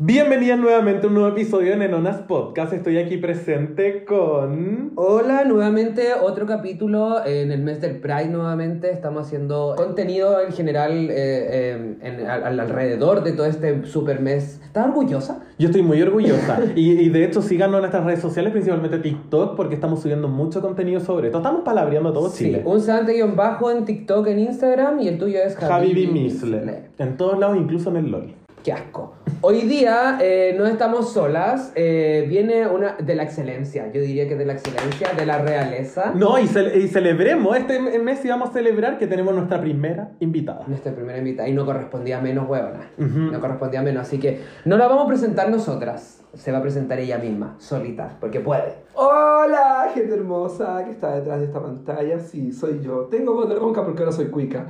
Bienvenidas nuevamente a un nuevo episodio de Nenonas Podcast. Estoy aquí presente con. Hola, nuevamente otro capítulo en el mes del Pride. Nuevamente estamos haciendo contenido en general eh, eh, en- al, al- alrededor de todo este super mes. ¿Estás orgullosa? Yo estoy muy orgullosa. y, y de hecho, síganos en nuestras redes sociales, principalmente TikTok, porque estamos subiendo mucho contenido sobre esto. Estamos palabreando todo Chile. un sedante guion bajo en TikTok, en Instagram y el tuyo es Javi Javi. Misle. En todos lados, incluso en el LOL. Qué asco. Hoy día eh, no estamos solas. eh, viene una de la excelencia. Yo diría que de la excelencia, de la realeza. No, y, ce- y celebremos. Este mes y vamos a celebrar que tenemos nuestra primera invitada. Nuestra primera invitada y no correspondía menos huevona. Ujú. No correspondía menos. Así que no la vamos a presentar nosotras. Se va a presentar ella misma, solita, porque puede. Hola, gente hermosa que está detrás de esta pantalla. Sí, soy yo. Tengo voz de ronca porque ahora soy cuica.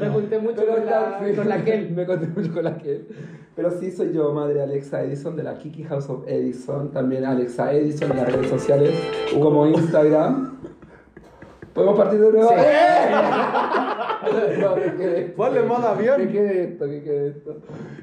Me junté mucho Pero con la, sí, con la Kel. Me conté mucho con la Kel. Pero sí soy yo, madre Alexa Edison de la Kiki House of Edison. También Alexa Edison en las redes sociales como Instagram. ¿Podemos partir de nuevo? Sí. no, que quede esto. Ponle modo avión. Que quede esto, que quede esto.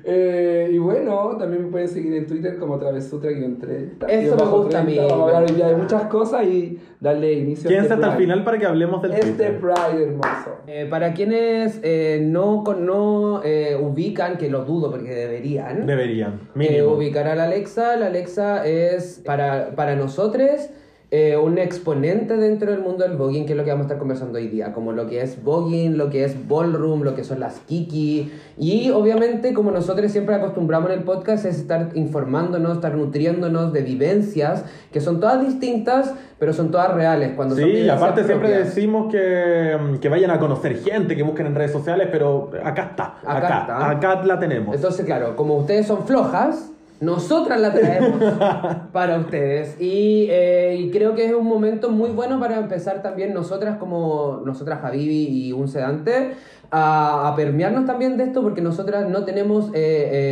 Eh, y bueno, también me pueden seguir en Twitter como Travesutra-30. Eso me gusta a mí. Vamos a hablar día de muchas cosas y darle inicio Quédense este hasta el Pride. final para que hablemos del Este Twitter. Pride hermoso. Eh, para quienes eh, no, no eh, ubican, que lo dudo porque deberían, Deberían. eh, Mínimo. ubicar a la Alexa. La Alexa es para, para nosotros eh, un exponente dentro del mundo del voguing, que es lo que vamos a estar conversando hoy día, como lo que es voguing, lo que es ballroom, lo que son las kiki. Y obviamente, como nosotros siempre acostumbramos en el podcast, es estar informándonos, estar nutriéndonos de vivencias que son todas distintas, pero son todas reales. Cuando son Sí, y vivencias aparte siempre propias. decimos que, mm, que vayan a conocer gente, que busquen en redes sociales, pero acá está, Acá acá, está. acá la tenemos. Entonces, claro, como ustedes son flojas, nosotras la traemos para ustedes. Y, eh, y creo que es un momento muy bueno para empezar también nosotras como nosotras Javivi y un sedante a, a permearnos también de esto porque nosotras no tenemos eh,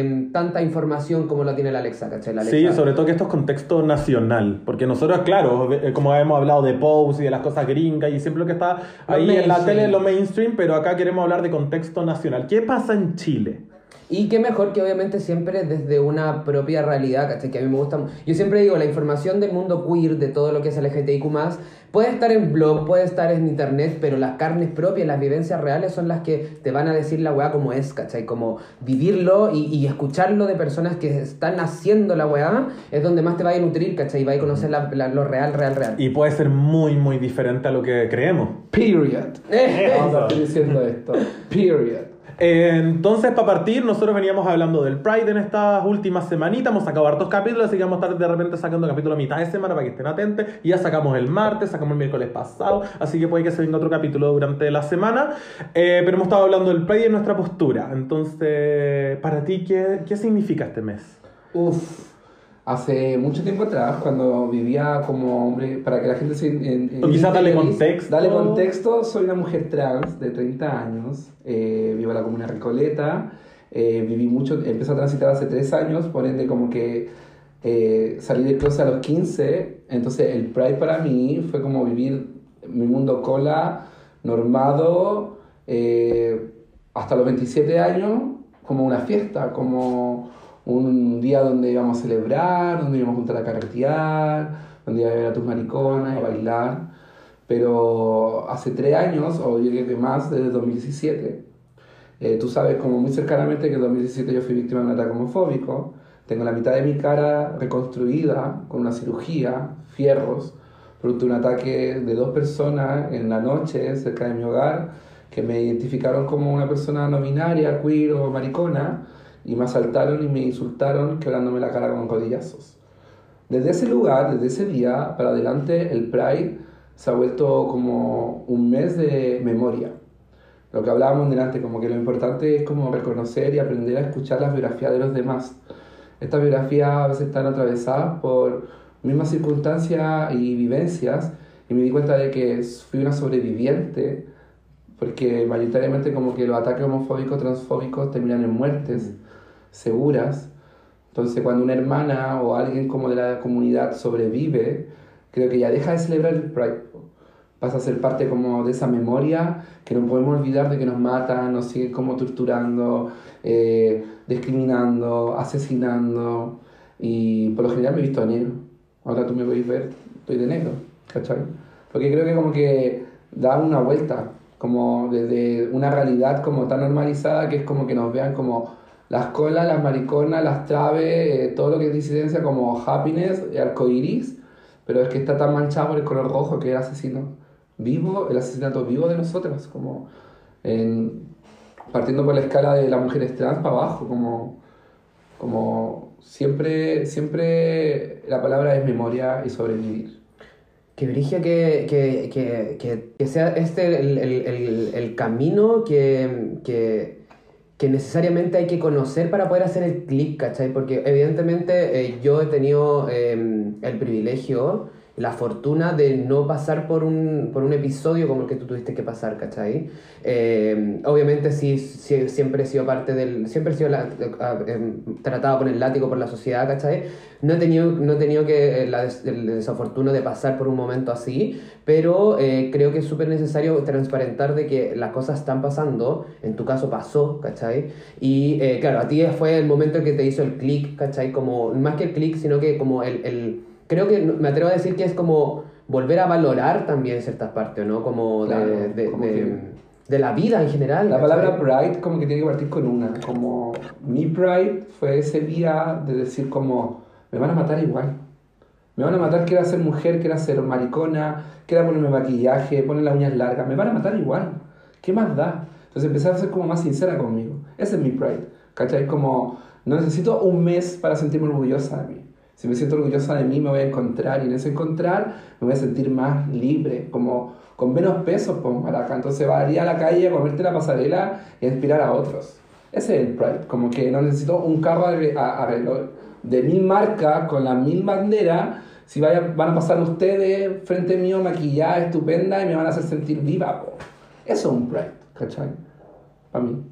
eh, tanta información como la tiene la Alexa, ¿cachai? La Sí, Alexa. sobre todo que esto es contexto nacional, porque nosotros, claro, eh, como hemos hablado de Pose y de las cosas gringas y siempre lo que está ahí en la tele lo mainstream, pero acá queremos hablar de contexto nacional. ¿Qué pasa en Chile? Y qué mejor que obviamente siempre desde una propia realidad, ¿cachai? Que a mí me gusta. Yo siempre digo, la información del mundo queer, de todo lo que es LGTBIQ, puede estar en blog, puede estar en internet, pero las carnes propias, las vivencias reales son las que te van a decir la weá como es, ¿cachai? Como vivirlo y, y escucharlo de personas que están haciendo la weá es donde más te va a nutrir, ¿cachai? Y va a conocer la- la- lo real, real, real. Y puede ser muy, muy diferente a lo que creemos. Period. Vamos a diciendo esto. Period. Entonces, para partir, nosotros veníamos hablando del Pride en estas últimas semanitas. Hemos sacado hartos capítulos, así que vamos a estar de repente sacando capítulo a mitad de semana para que estén atentos. Y ya sacamos el martes, sacamos el miércoles pasado, así que puede que se venga otro capítulo durante la semana. Eh, pero hemos estado hablando del Pride y nuestra postura. Entonces, para ti, ¿qué, qué significa este mes? Uf. Hace mucho tiempo atrás, cuando vivía como hombre, para que la gente se... en- en- quizás dale contexto. Dale contexto, soy una mujer trans de 30 años, eh, vivo en la comuna Recoleta, eh, viví mucho, empecé a transitar hace 3 años, por ende como que eh, salí del closet a los 15, entonces el Pride para mí fue como vivir mi mundo cola, normado, hasta los 27 años, como una fiesta, como un día donde íbamos a celebrar, donde íbamos a juntar a carretear, donde iba a ver a tus mariconas, a bailar. Pero hace tres años, o yo creo que más, desde 2017, eh, tú sabes como muy cercanamente que en 2017 yo fui víctima de un ataque homofóbico. Tengo la mitad de mi cara reconstruida con una cirugía, fierros, producto de un ataque de dos personas en la noche cerca de mi hogar que me identificaron como una persona no binaria, queer o maricona y me asaltaron y me insultaron quebrándome la cara con codillazos. Desde ese lugar, desde ese día para adelante, el Pride se ha vuelto como un mes de memoria. Lo que hablábamos delante, como que lo importante es como reconocer y aprender a escuchar las biografías de los demás. Estas biografías a veces están atravesadas por mismas circunstancias y vivencias y me di cuenta de que fui una sobreviviente porque mayoritariamente como que los ataques homofóbicos, transfóbicos terminan en muertes seguras. Entonces cuando una hermana o alguien como de la comunidad sobrevive, creo que ya deja de celebrar el Pride. pasa a ser parte como de esa memoria que no podemos olvidar de que nos matan, nos siguen como torturando, eh, discriminando, asesinando. Y por lo general me he visto negro. Ahora tú me podéis ver, estoy de negro, ¿cachai? Porque creo que como que da una vuelta, como desde una realidad como tan normalizada que es como que nos vean como las colas, las mariconas, las traves, eh, todo lo que es disidencia como happiness, arcoiris, pero es que está tan manchado por el color rojo que el asesino vivo, el asesinato vivo de nosotras, como en, partiendo por la escala de las mujeres trans para abajo, como, como siempre, siempre la palabra es memoria y sobrevivir. Que brigia que, que, que, que sea este el, el, el, el camino que, que, necesariamente hay que conocer para poder hacer el clic, ¿cachai? Porque evidentemente eh, yo he tenido eh, el privilegio la fortuna de no pasar por un, por un episodio como el que tú tuviste que pasar, ¿cachai? Eh, obviamente sí, sí, siempre he sido parte del... Siempre he sido la, eh, tratado con el látigo por la sociedad, ¿cachai? No he tenido, no he tenido que, la, des, el desafortuno de pasar por un momento así, pero eh, creo que es súper necesario transparentar de que las cosas están pasando, en tu caso pasó, ¿cachai? Y eh, claro, a ti fue el momento en que te hizo el clic, ¿cachai? Como, más que el clic, sino que como el, el creo que me atrevo a decir que es como volver a valorar también ciertas partes, ¿no? Como de, Claro, de, como de- que- de la vida en general. La palabra pride como que tiene que partir con una, como mi pride fue ese día de decir como me van a matar igual. Me van a matar, quiera ser mujer, quiera ser maricona, quiera ponerme maquillaje, poner las uñas largas, me van a matar igual. ¿Qué más da? Entonces empecé a ser como más sincera conmigo. Ese es mi pride. ¿Cachai? Como no necesito un mes para sentirme orgullosa de mí. Si me siento orgullosa de mí, me voy a encontrar y en ese encontrar me voy a sentir más libre, como con menos peso, pues, maraca. Entonces va a ir a la calle a comerte la pasarela y a inspirar a otros. Ese es el pride, como que no necesito un carro a- de mil marcas con la mil bandera. Si vaya, van a pasar ustedes frente mío maquillada, estupenda y me van a hacer sentir viva. po. Eso es un pride, ¿cachai? Para mí.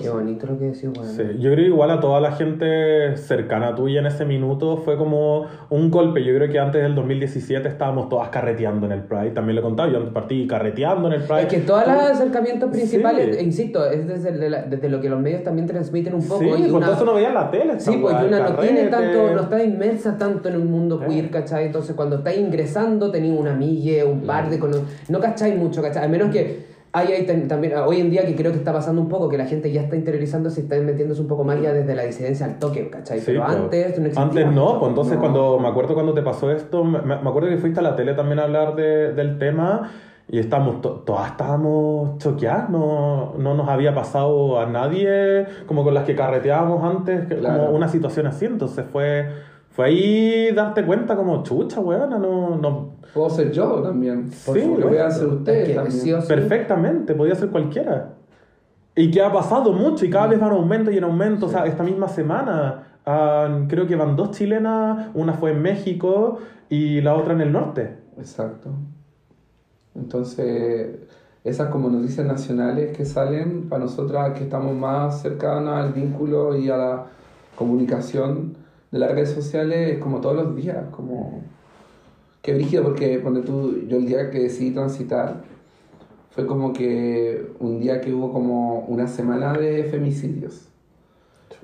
Qué bonito lo que decís, weón. Sí, yo creo que igual a toda la gente cercana tuya en ese minuto fue como un golpe. Yo creo que antes del 2017 estábamos todas carreteando en el Pride. También lo he contado, yo antes partí carreteando en el Pride. Es que todos los acercamientos principales, Sí. e insisto, es desde, desde lo que los medios también transmiten un poco. Sí, y por una- eso no veía la tele. Sí, pues y una no tiene tanto, no está inmersa tanto en un mundo Eh. queer, ¿cachai? Entonces cuando estáis ingresando tenéis una mille, un par de cono- no cacháis mucho, ¿cachai? A menos que hay tam- también, hoy en día que creo que está pasando un poco, que la gente ya está interiorizándose y está metiéndose un poco más ya desde la disidencia al toque, ¿cachai? Sí, Pero pues. antes no. Antes no, pues entonces No. cuando me acuerdo cuando te pasó esto, me, me acuerdo que fuiste a la tele también a hablar de- del tema y estábamos, to- todas estábamos choqueadas, no, no nos había pasado a nadie como con las que carreteábamos antes, Claro. como una situación así, entonces fue, fue ahí darte cuenta como chucha, weona, no, no, Puedo ser yo también. Sí, que bueno. puedan ser ustedes también. sí perfectamente, podía ser cualquiera. Y que ha pasado mucho y cada vez va en aumento y en aumento. O sea, esta misma semana creo que van dos chilenas, una fue en México y la otra en el norte. Exacto. Entonces, esas como noticias nacionales que salen para nosotras que estamos más cercanas al vínculo y a la comunicación de las redes sociales es como todos los días, como qué brígido porque cuando tú, yo el día que decidí transitar fue como que un día que hubo como una semana de femicidios.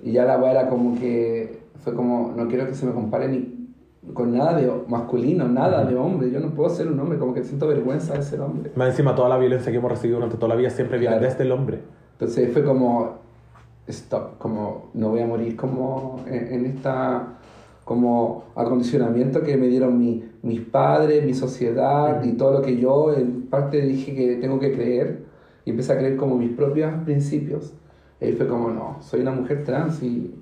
Y ya la weá era como que fue como, no quiero que se me compare ni con nada de masculino, nada de hombre. Yo no puedo ser un hombre, como que siento vergüenza de ser hombre. Más encima, toda la violencia que hemos recibido durante toda la vida siempre viene Claro. desde el hombre. Entonces fue como, stop, como no voy a morir como en, en esta como acondicionamiento que me dieron mi- mis padres, mi sociedad y todo lo que yo en parte dije que tengo que creer y empecé a creer como mis propios principios. Y ahí fue como, no, soy una mujer trans y,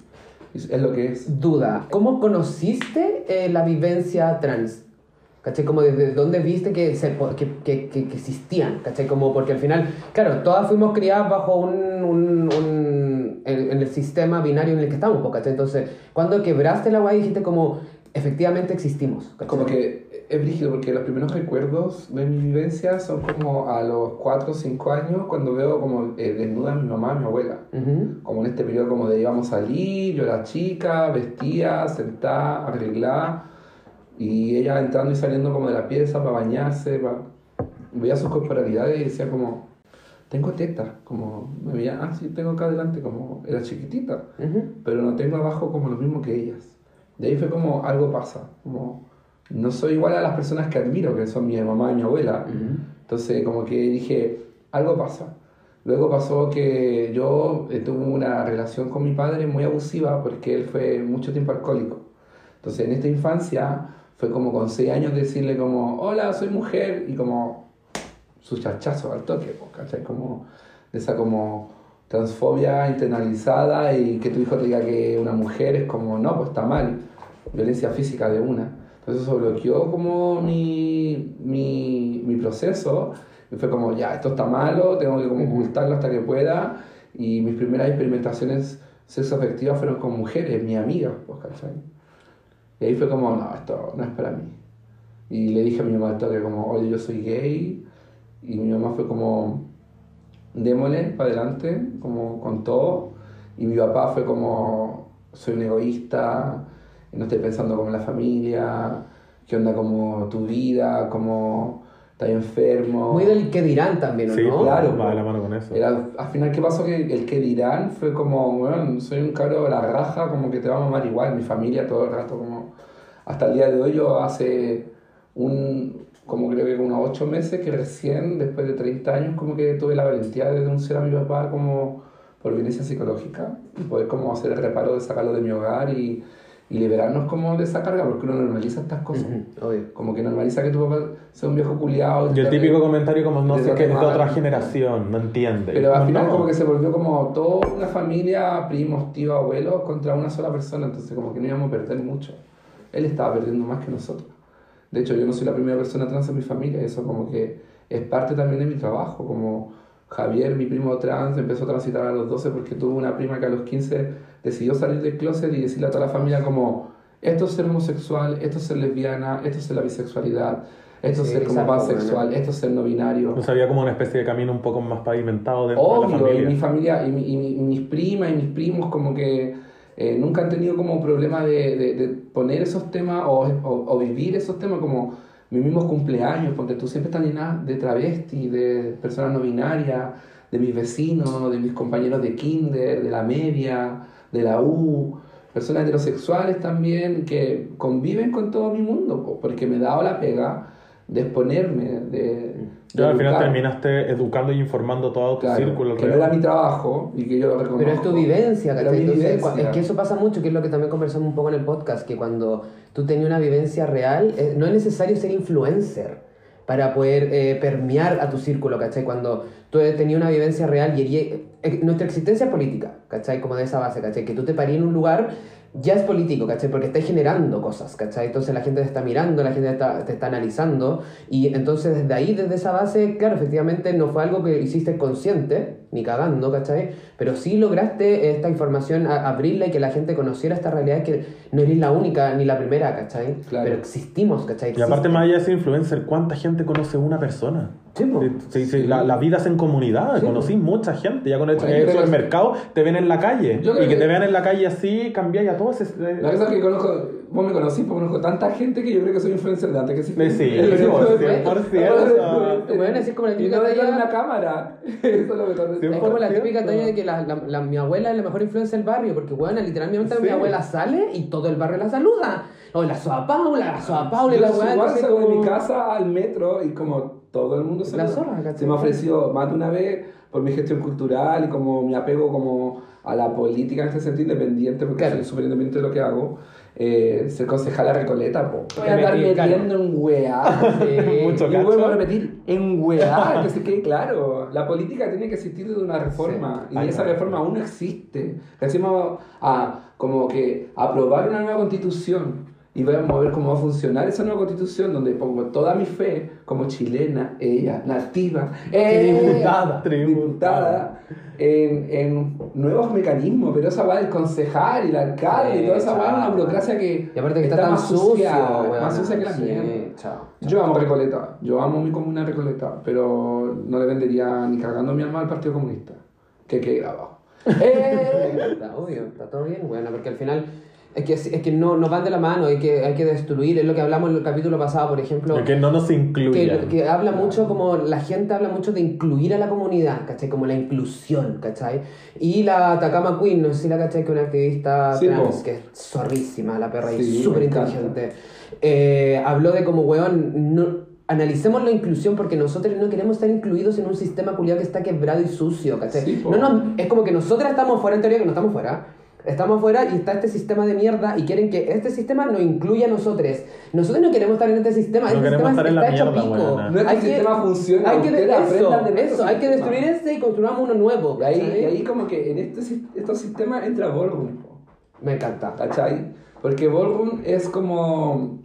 y es lo que es. Duda, ¿cómo conociste eh, la vivencia trans? ¿Cachai? Como desde dónde viste que, se, que, que, que existían, ¿cachai? Como porque al final, claro, todas fuimos criadas bajo un, un, un- en, en el sistema binario en el que estamos, ¿cachai? Entonces, cuando quebraste la guay dijiste como, efectivamente existimos, ¿cachai? Como que es brígido porque los primeros recuerdos de mi vivencia son como a los 4 o 5 años cuando veo como eh, desnuda a mi mamá y mi abuela. Ujú. como en este periodo como de íbamos a salir, yo era chica, vestía, sentada, arreglada, y ella entrando y saliendo como de la pieza para bañarse, para... veía sus corporalidades y decía como, tengo teta, como, me veía, ah, sí, tengo acá adelante, como, era chiquitita, Ujú. pero no tengo abajo como lo mismo que ellas. De ahí fue como, algo pasa, como, no soy igual a las personas que admiro, que son mi mamá y mi abuela. Entonces, como que dije, algo pasa. Luego pasó que yo eh, tuve una relación con mi padre muy abusiva porque él fue mucho tiempo alcohólico. Entonces, en esta infancia fue como con seis años decirle como, hola, soy mujer, y como su chachazo al toque, po, ¿cachai? Como esa como transfobia internalizada y que tu hijo te diga que una mujer es como, no, pues está mal, violencia física de una. Entonces eso bloqueó como mi, mi, mi proceso y fue como, ya, esto está malo, tengo que como ocultarlo hasta que pueda y mis primeras experimentaciones sexoafectivas fueron con mujeres, mis amigas, pues, ¿cachai? Y ahí fue como, no, esto no es para mí. Y le dije a mi mamá al toque como, oye, yo soy gay. Y mi mamá fue como, démosle para adelante, como con todo. Y mi papá fue como, soy un egoísta, no estoy pensando como en la familia, qué onda como tu vida, como estás enfermo. Muy del que dirán también, ¿o Sí, no? claro. Va de la mano con eso. Era, al final, ¿qué pasó? Que el que dirán fue como, bueno, soy un cabro de la raja, como que te va a mamar igual, mi familia todo el rato, como hasta el día de hoy, yo hace un, como creo que unos ocho meses, que recién, después de 30 años, como que tuve la valentía de denunciar a mi papá como por violencia psicológica y poder como hacer el reparo de sacarlo de mi hogar y, y liberarnos como de esa carga, porque uno normaliza estas cosas. Ujú, Obvio. Como que normaliza que tu papá sea un viejo culiado. Y el típico comentario como, no de sé qué, es de otra generación, no entiende. Pero al No, final no. como que se volvió como toda una familia, primos, tíos, abuelos, contra una sola persona, entonces como que no íbamos a perder mucho. Él estaba perdiendo más que nosotros. De hecho, yo no soy la primera persona trans en mi familia, eso como que es parte también de mi trabajo, como Javier, mi primo trans, empezó a transitar a los 12 porque tuvo una prima que a los 15 decidió salir del closet y decirle a toda la familia como, esto es ser homosexual, esto es ser lesbiana, esto es ser la bisexualidad, esto es Sí, ser como pansexual, esto es ser no binario. No sabía como una especie de camino un poco más pavimentado dentro de la Obvio, y familia. mi familia, y, mi- y mi- y mis primas y mis primos como que eh, nunca han tenido como problema de, de- poner esos temas o, o- vivir esos temas como mis mismos cumpleaños, porque tú siempre estás llena de travestis, de personas no binarias, de mis vecinos, de mis compañeros de kinder, de la media, de la U, personas heterosexuales también que conviven con todo mi mundo, po, porque me he dado la pega de exponerme, de... Yo al final terminaste educando y informando todo tu Claro, círculo que no era mi trabajo y que yo lo reconozco. Pero es tu vivencia, ¿cachai? mi Entonces, vivencia. es que eso pasa mucho, que es lo que también conversamos un poco en el podcast, que cuando tú tenías una vivencia real, eh, no es necesario ser influencer para poder eh, permear a tu círculo, ¿cachai? Cuando tú tenías una vivencia real y y- eh, nuestra existencia es política, ¿cachai? Como de esa base, ¿cachai? Que tú te parí en un lugar ya es político, ¿cachai? Porque estás generando cosas, ¿cachai? Entonces la gente te está mirando, la gente está- te está analizando y entonces desde ahí, desde esa base, claro, efectivamente no fue algo que hiciste consciente, ni cagando, ¿cachai? Pero sí lograste esta información, a- abrirla y que la gente conociera esta realidad que no eres la única ni la primera, ¿cachai? Claro. Pero existimos, ¿cachai? Y aparte, Existe. más allá de ser influencer, ¿cuánta gente conoce una persona? Sí. Sí, sí, La, la vida es en comunidad, Sí, conocí mucha gente. Ya con el hecho Bueno, en el supermercado te ven en la calle. Y que que- te vean en la calle así, cambiáis a todos. ese- La verdad es que conozco, vos me conocís porque conozco tanta gente que yo creo que soy influencer de antes que sí. Sí, sí, por cierto. Bueno, así como la típica detrás de talla- una cámara. Eso es lo mejor de Es como la típica talla de que la, la- la- mi abuela es la mejor influencia del barrio, porque bueno, literalmente Sí. mi abuela sale y todo el barrio la saluda. O la soa Paula, la soa Paula y Yo la weá. igual salgo de como- mi casa al metro y como todo el mundo se La zorra. Se me ha ofrecido más de una vez por mi gestión cultural y como mi apego como a la política en este sentido independiente, porque Claro. soy súper independiente de lo que hago. Eh, ser concejala Recoleta, po. Voy a andar metiendo en weá. Sí. Mucho Y vuelvo a repetir, en weá, que se quede claro. La política tiene que existir de una reforma. Sí. Y Ay, esa no. reforma aún no existe. Decimos a como que aprobar una nueva constitución y vamos a ver cómo va a funcionar esa nueva constitución donde pongo toda mi fe como chilena, ella, nativa, eh, Tributada. diputada, en, en nuevos mecanismos, pero esa va del concejal y el alcalde y toda esa va una burocracia que Y aparte que está, tan más sucio, sucia, weón. más sucia que la Sí, chao. Yo amo Recoleta, yo amo mi comuna Recoleta, pero no le vendería ni cagando mi alma al Partido Comunista. Que quede grabado. ¡Eh! Está obvio, está todo bien, bueno, porque al final Es que, es que no, no van de la mano, hay que, hay que destruir, es lo que hablamos en el capítulo pasado, por ejemplo. Que no nos Que, incluyan. que habla mucho como la gente habla mucho de incluir a la comunidad, ¿cachai? Como la inclusión, ¿cachai? Y la Atacama Queen, no sé si la cachai, que es una activista Sí, trans, que es zorrísima la perra y Sí, súper me encanta. inteligente. Eh, habló de como, weón, no, analicemos la inclusión porque nosotros no queremos estar incluidos en un sistema culiado que está quebrado y sucio, ¿cachai? Sí, no, no, es como que nosotros estamos fuera, en teoría que no estamos fuera. Estamos fuera y está este sistema de mierda y quieren que este sistema nos incluya a nosotros. Nosotros no queremos estar en este sistema. No este queremos sistema estar en la mierda, pico. Nuestro Hay que- sistema funciona, Hay que, eso, de eso, hay que sistema. destruir este y construyamos uno nuevo. Y ahí, y ahí como que en este, estos sistemas entra Ballroom, Me encanta. ¿cachai? Porque Ballroom es como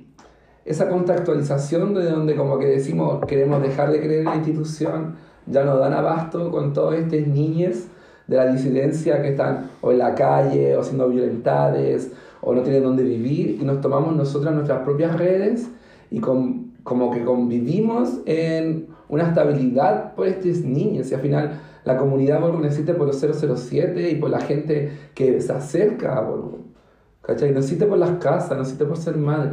esa contextualización de donde como que decimos queremos dejar de creer en la institución, ya nos dan abasto con todas estas niñas de la disidencia que están o en la calle o siendo violentadas o no tienen dónde vivir y nos tomamos nosotras nuestras propias redes y con, como que convivimos en una estabilidad por estas niñas y al final la comunidad Ballroom existe por los 007 y por la gente que se acerca a. ¿Cachai? No existe por las casas, no existe por ser madre.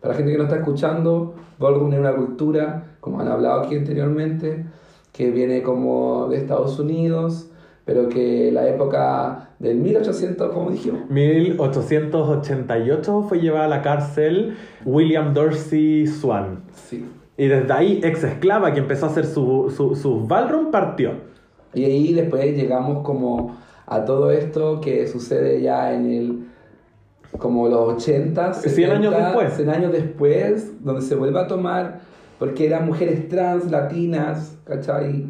Para la gente que no está escuchando, Ballroom es una cultura, como han hablado aquí anteriormente, que viene como de Estados Unidos, pero que la época del 1800, como dijimos, 1888 fue llevada a la cárcel William Dorsey Swan. sí. Y desde ahí, ex esclava que empezó a hacer su, su, su ballroom, partió. Y ahí después llegamos como a todo esto que sucede ya en el como los 80, 100 años después. 100 años después, donde se vuelve a tomar, porque eran mujeres trans, latinas, ¿cachai?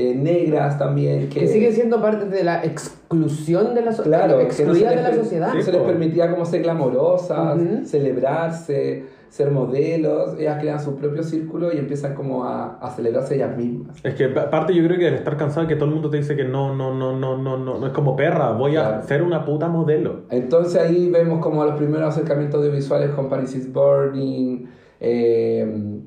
Eh, negras también, que, Que siguen siendo parte de la exclusión de la sociedad. Claro, que no de la sociedad. No se les permitía como ser glamorosas, Ujú. celebrarse, ser modelos. Ellas crean su propio círculo y empiezan como a, a celebrarse ellas mismas. Es que aparte yo creo que al estar cansado que todo el mundo te dice que no, no, no, no, no, no, no es como perra, voy a Claro. ser una puta modelo. Entonces ahí vemos como los primeros acercamientos audiovisuales con Paris is Burning, eh,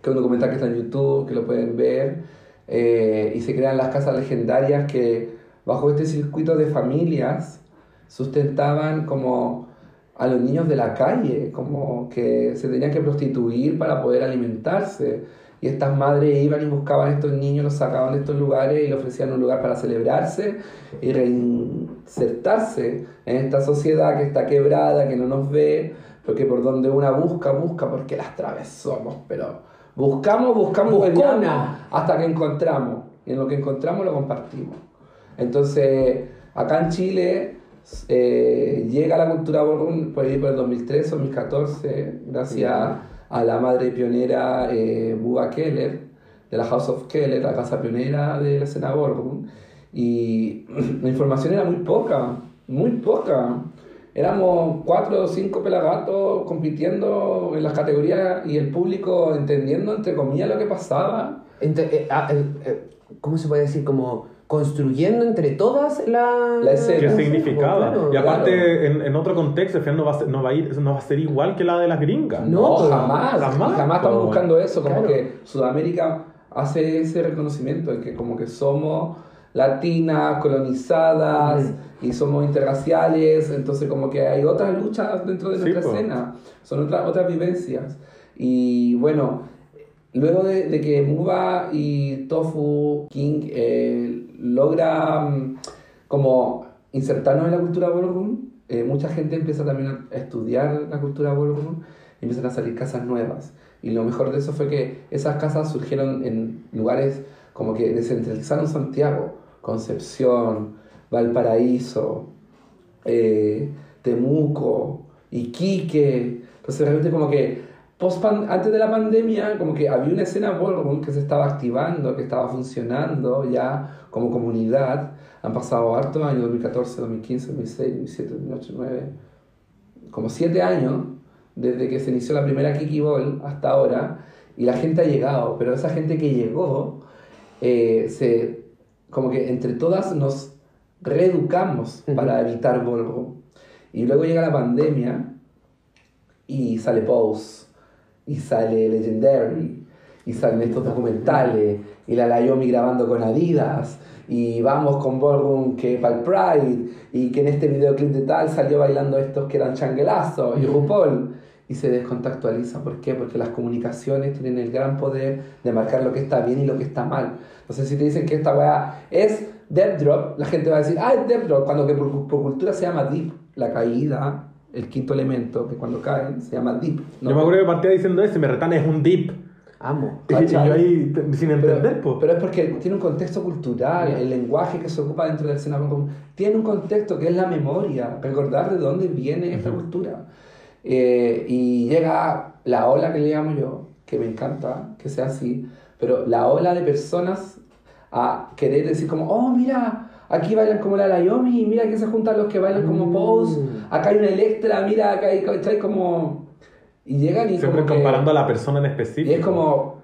que es un documental que está en YouTube, que lo pueden ver, eh, y se crean las casas legendarias que bajo este circuito de familias sustentaban como a los niños de la calle, como que se tenían que prostituir para poder alimentarse. Y estas madres iban y buscaban a estos niños, los sacaban de estos lugares y les ofrecían un lugar para celebrarse y reinsertarse en esta sociedad que está quebrada, que no nos ve, porque por donde una busca, busca, porque las traves somos, pero buscamos, buscamos, Buscona. peleamos hasta que encontramos. Y en lo que encontramos lo compartimos. Entonces, acá en Chile eh, llega la cultura ballroom por ahí por el 2013 o 2014, gracias a la madre pionera eh, Bua Keller, de la House of Keller, la casa pionera de la escena ballroom. Y la información era muy poca, muy poca. Éramos cuatro o cinco pelagatos compitiendo en las categorías y el público entendiendo, entre comillas, lo que pasaba. Ente- eh, ah, eh, eh, ¿Cómo se puede decir? Como construyendo entre todas la... La escena. ¿Qué Sí, significaba? y aparte, claro. en, en otro contexto, no va, a ser, no, va a ir, no va a ser igual que la de las gringas. No, No, jamás, jamás, jamás, estamos buscando eso, como Claro. que Sudamérica hace ese reconocimiento de que como que somos latinas, colonizadas y somos interraciales, entonces como que hay otras luchas dentro de Sí, nuestra pues. escena, son otras, otras vivencias. Y bueno, luego de, de que Muba y Tofu King eh, logran como insertarnos en la cultura ballroom, eh, mucha gente empieza también a estudiar la cultura ballroom y empiezan a salir casas nuevas. Y lo mejor de eso fue que esas casas surgieron en lugares como que descentralizaron Santiago, Concepción, Valparaíso, eh, Temuco, Iquique. Entonces realmente como que antes de la pandemia como que había una escena ballroom que se estaba activando, que estaba funcionando ya como comunidad. Han pasado hartos años, 2014, 2015, 2016, 2017, 2008, 2009, como siete años desde que se inició la primera Kiki Ball hasta ahora y la gente ha llegado, pero esa gente que llegó, eh, se, como que entre todas nos reeducamos para evitar ballroom. Y luego llega la pandemia y sale Pose, y sale Legendary, y salen estos documentales, y la Layomi grabando con Adidas, y vamos con Ballroom que para el Pride, y que en este videoclip de tal salió bailando estos que eran changuelazos, y RuPaul, y se descontextualiza. ¿Por qué? Porque las comunicaciones tienen el gran poder de marcar lo que está bien y lo que está mal. Entonces, si te dicen que esta weá es Death Drop, la gente va a decir, ah, es Death Drop, cuando que por, por cultura se llama Deep, la caída, el quinto elemento, que cuando caen se llama Deep. ¿no? Yo me acuerdo que partía diciendo ese, me retan es un dip. Amo. Y, yo ahí sin entender, pero, pues. pero es porque tiene un contexto cultural, el lenguaje que se ocupa dentro del escenario común, tiene un contexto que es la memoria, recordar de dónde viene esta cultura. Eh, y llega la ola que le llamo yo, que me encanta que sea así, pero la ola de personas a querer decir como, oh, mira, aquí bailan como la Layomi, mira que se juntan los que bailan como Pose, acá hay una Electra, mira, acá hay, ¿cachai? como... Y llegan y Siempre como que- comparando a la persona en y específico. es como,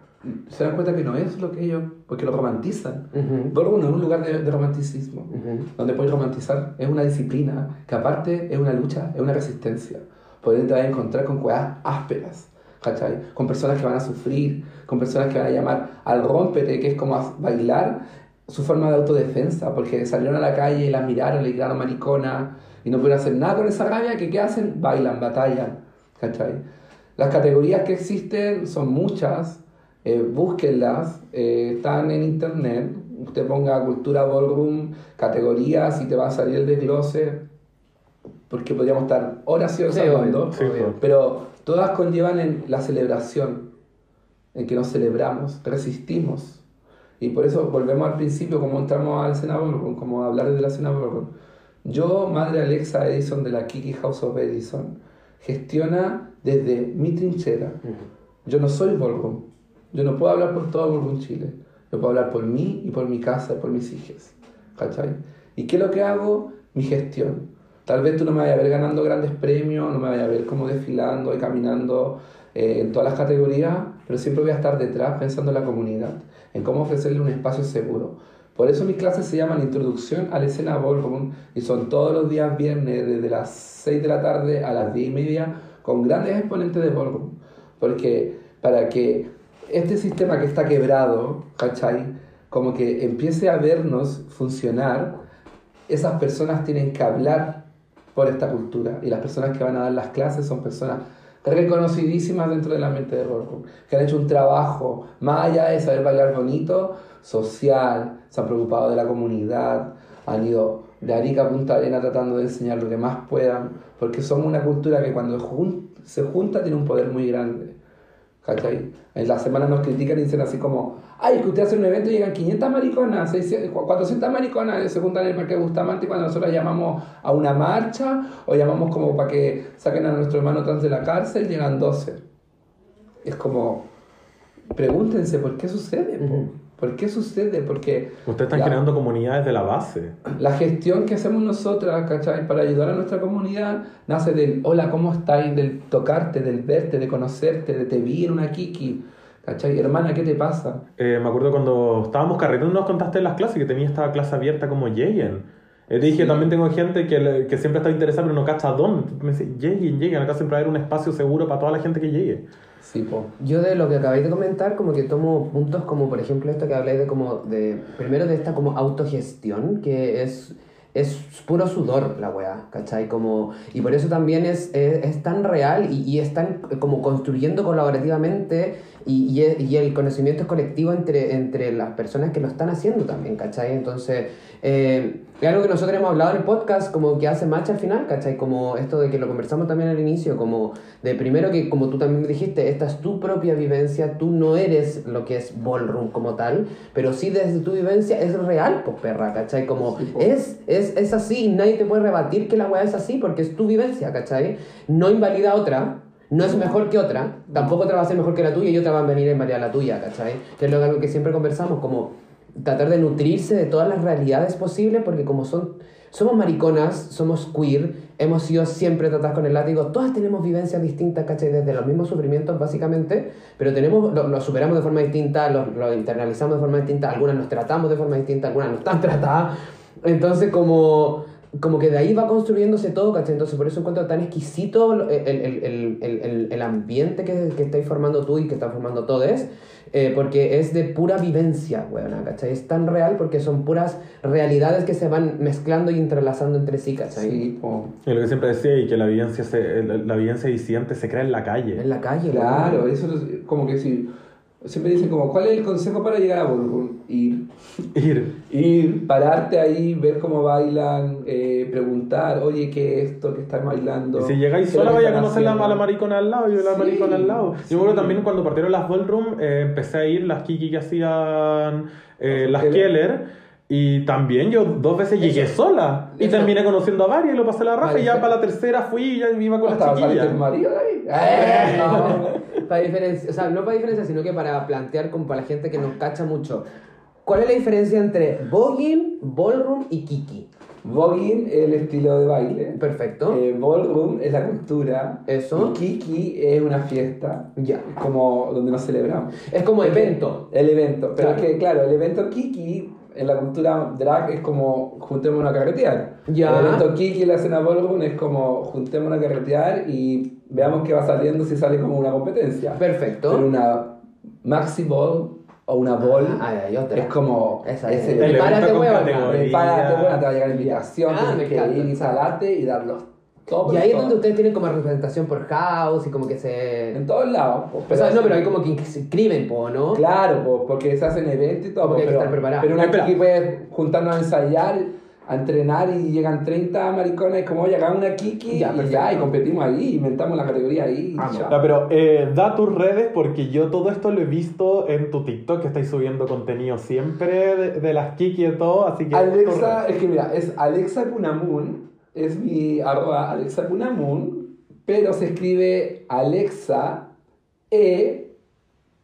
se dan cuenta que no es lo que ellos, porque lo romantizan. Ujú. Borgo no es un lugar de, de romanticismo, Ujú. donde puedes romantizar, es una disciplina, que aparte es una lucha, es una resistencia. Ahí te vas a encontrar con cuevas ásperas, ¿cachai? Con personas que van a sufrir, con personas que van a llamar al rompete, que es como bailar su forma de autodefensa, porque salieron a la calle y las miraron, le gritaron maricona, y no pudieron hacer nada con esa rabia, que ¿qué hacen? Bailan, batallan, ¿cachai? Las categorías que existen son muchas, eh, búsquenlas, eh, están en internet. Usted ponga cultura ballroom, categorías y te va a salir el desglose, porque podríamos estar horas y horas Sí, hablando. Sí. Pero todas conllevan en la celebración, en que nos celebramos, resistimos. Y por eso volvemos al principio, como entramos al ballroom, como a hablar de la ballroom. Yo, madre Alexa Edison de la Kiki House of Edison, gestiona desde mi trinchera. Yo no soy ballroom. Yo no puedo hablar por todo Ballroom Chile. Yo puedo hablar por mí y por mi casa y por mis hijas. ¿Cachai? ¿Y qué es lo que hago? Mi gestión. Tal vez tú no me vayas a ver ganando grandes premios, no me vayas a ver como desfilando y caminando eh, en todas las categorías, pero siempre voy a estar detrás pensando en la comunidad, en cómo ofrecerle un espacio seguro. Por eso mis clases se llaman Introducción a la escena Ballroom y son todos los días viernes desde las 6 de la tarde a las 10 y media con grandes exponentes de Ballroom. Porque para que este sistema que está quebrado, ¿cachai? Como que empiece a vernos funcionar, esas personas tienen que hablar por esta cultura. Y las personas que van a dar las clases son personas reconocidísimas dentro del ambiente de Ballroom, que han hecho un trabajo, más allá de saber bailar bonito, social, se han preocupado de la comunidad, han ido de Arica a Punta Arena tratando de enseñar lo que más puedan, porque somos una cultura que cuando jun- se junta tiene un poder muy grande. En la semana nos critican y dicen así como, ay, es que usted hace un evento y llegan 500 mariconas, 600, 400 mariconas, se juntan en el Parque Bustamante cuando nosotros llamamos a una marcha o llamamos como para que saquen a nuestro hermano trans de la cárcel, llegan 12. Es como, pregúntense por qué sucede? ¿Por qué sucede? Porque Ustedes están la- generando comunidades de la base. la gestión que hacemos nosotras, ¿cachai? Para ayudar a nuestra comunidad, nace del hola, ¿cómo estáis? Del tocarte, del verte, de conocerte, de te vi en una kiki, ¿cachai? Hermana, ¿qué te pasa? Eh, me acuerdo cuando estábamos carreteando, nos contaste en las clases que tenía esta clase abierta como Jayen. Eh, te dije, Sí. también tengo gente que, le- que siempre está interesada, pero no cacha dónde. Me dice, Jayen, Jayen. Acá siempre va a haber un espacio seguro para toda la gente que llegue. Sí, po. Yo de lo que acabáis de comentar, como que tomo puntos como, por ejemplo, esto que habláis de como, de, primero de esta como autogestión, que es, es puro sudor la weá, ¿cachai? Como, y por eso también es, es, es tan real y, y están como construyendo colaborativamente y, y, y el conocimiento es colectivo entre, entre las personas que lo están haciendo también, ¿cachai? Entonces, eh, es algo que nosotros hemos hablado en el podcast, como que hace match al final, ¿cachai? Como esto de que lo conversamos también al inicio, como de primero que, como tú también dijiste, esta es tu propia vivencia, tú no eres lo que es ballroom como tal, pero sí desde tu vivencia es real, pues perra, ¿cachai? Como Sí, po. es, es, es así, nadie te puede rebatir que la weá es así, porque es tu vivencia, ¿cachai? No invalida otra. No es mejor que otra, tampoco otra va a ser mejor que la tuya y otra va a venir a invalidar la tuya, ¿cachai? Que es lo algo que siempre conversamos, como tratar de nutrirse de todas las realidades posibles, porque como son, somos mariconas, somos queer, hemos sido siempre tratadas con el látigo, todas tenemos vivencias distintas, ¿cachai? Desde los mismos sufrimientos, básicamente, pero tenemos, lo, lo superamos de forma distinta, lo internalizamos de forma distinta, algunas nos tratamos de forma distinta, algunas no están tratadas. Entonces, como como que de ahí va construyéndose todo, ¿cachai? Entonces por eso encuentro tan exquisito el, el, el, el, el, el ambiente que, que estáis formando tú y que están formando todos, eh, porque es de pura vivencia, weón, ¿cachai? Es tan real porque son puras realidades que se van mezclando y entrelazando entre sí, ¿cachai? Sí, po. Y lo que siempre decía, y que la vivencia, se, la, la vivencia disidente se crea en la calle. En la calle, Claro, weón. eso es como que si. Siempre dicen, como, ¿cuál es el consejo para llegar a Ballroom? Ir. Ir. Ir, pararte ahí, ver cómo bailan, eh, preguntar, oye, ¿qué es esto que están bailando? Y si llegáis ¿Qué es lo sola, vaya a conocer la, la maricona al lado, yo la Sí, maricona al lado. sí. Yo me acuerdo también cuando partieron las ballroom, eh, empecé a ir las Kiki que hacían eh, Las Keller. Keller. Y también yo dos veces llegué Eso. sola. Y Eso. terminé conociendo a varias y lo pasé la raja. Vale, y ya sí. para la tercera fui y ya iba con las ¿Estaba saliendo el chiquillas. marido? ¡Eh! No, para diferencia, o sea, no para diferencia, sino que para plantear como para la gente que nos cacha mucho. ¿Cuál es la diferencia entre voguing, ballroom y kiki? Voguing es el estilo de baile. Perfecto. Eh, ballroom es la cultura. Eso. Y Kiki es una fiesta. Ya. Como donde nos celebramos. Es como evento. El evento. Pero Claro. es que, claro, el evento Kiki en la cultura drag es como juntémonos a carretear. Ya. El evento Kiki en la escena ballroom es como juntémonos a carretear y veamos qué va saliendo si sale como una competencia. Perfecto. Pero una maxi ball o una ball Ah, otra. es como Esa es es. el. Prepárate. Prepárate, bueno, te va a llegar invitación, Ah, tienes que ir, instalarte y darlos todo. Y ahí es donde ustedes tienen como representación por house y como que se... En todos lados. pues, O sea, no, pero hay como que se inscriben, po, ¿no? Claro, pues, porque se hacen eventos y todo. Porque hay que pero, estar preparado. Pero una Espera. Kiki puede juntarnos a ensayar, a entrenar y llegan 30 maricones como, oye, hagamos una Kiki Ya, y ya, y competimos ahí, inventamos la categoría ahí. y Ah. Ya, pero eh, da tus redes porque yo todo esto lo he visto en tu TikTok que estáis subiendo contenido siempre de, de las Kiki y de todo, así que... Alexa, es que mira, es Alexa Punamun, es mi arroba Alexa Punamun, pero se escribe Alexa E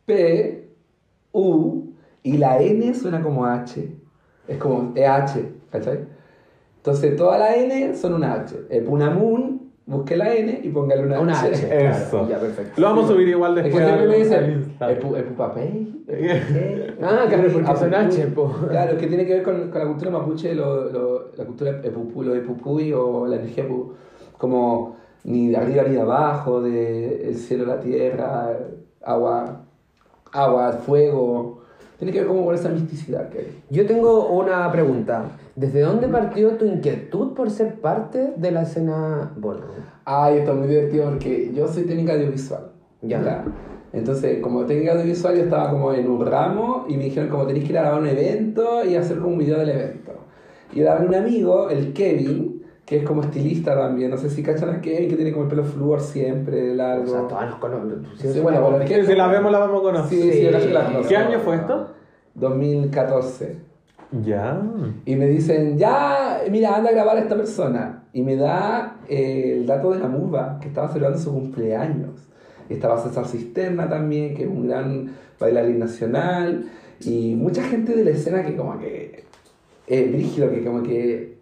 P U y la N suena como H. Es como EH, ¿cachai? Entonces toda la N son una H. Eh, Punamun, busque la N y póngale una, Una H. Eso. claro. Ya, perfecto. Lo vamos a subir igual Es que después. siempre me dicen. ¿Epu-. Ah, claro, porque son Apupu. H, po. Claro, es que tiene que ver con, con la cultura mapuche, lo, lo- la cultura epupu, lo de pupuy o la energía como ni de arriba ni de abajo, de el cielo, la tierra, agua, agua, fuego. Tiene que ver como con esa misticidad que hay. Yo tengo una pregunta. ¿Desde dónde partió tu inquietud por ser parte de la escena ballroom? Ay, esto es muy divertido porque yo soy técnica audiovisual. Ya. Entonces, como técnica audiovisual, yo estaba como en un ramo y me dijeron como tenéis que ir a grabar un evento y hacer como un video del evento. Y era un amigo, el Kevin, que es como estilista también. No sé si cachan a Kevin, que tiene como el pelo flúor siempre, largo. O sea, todas nos conocen. Sí, bueno, bueno, es que- Si la vemos, la vamos a conocer. Sí, sí, yo la conozco. ¿Qué año fue esto? 2014. Ya. Y me dicen, ya, mira, anda a grabar a esta persona. Y me da eh, el dato de la MUBA, que estaba celebrando su cumpleaños. Y estaba César Cisterna también, que es un gran bailarín nacional. Y mucha gente de la escena que como que... Eh, brígido, que como que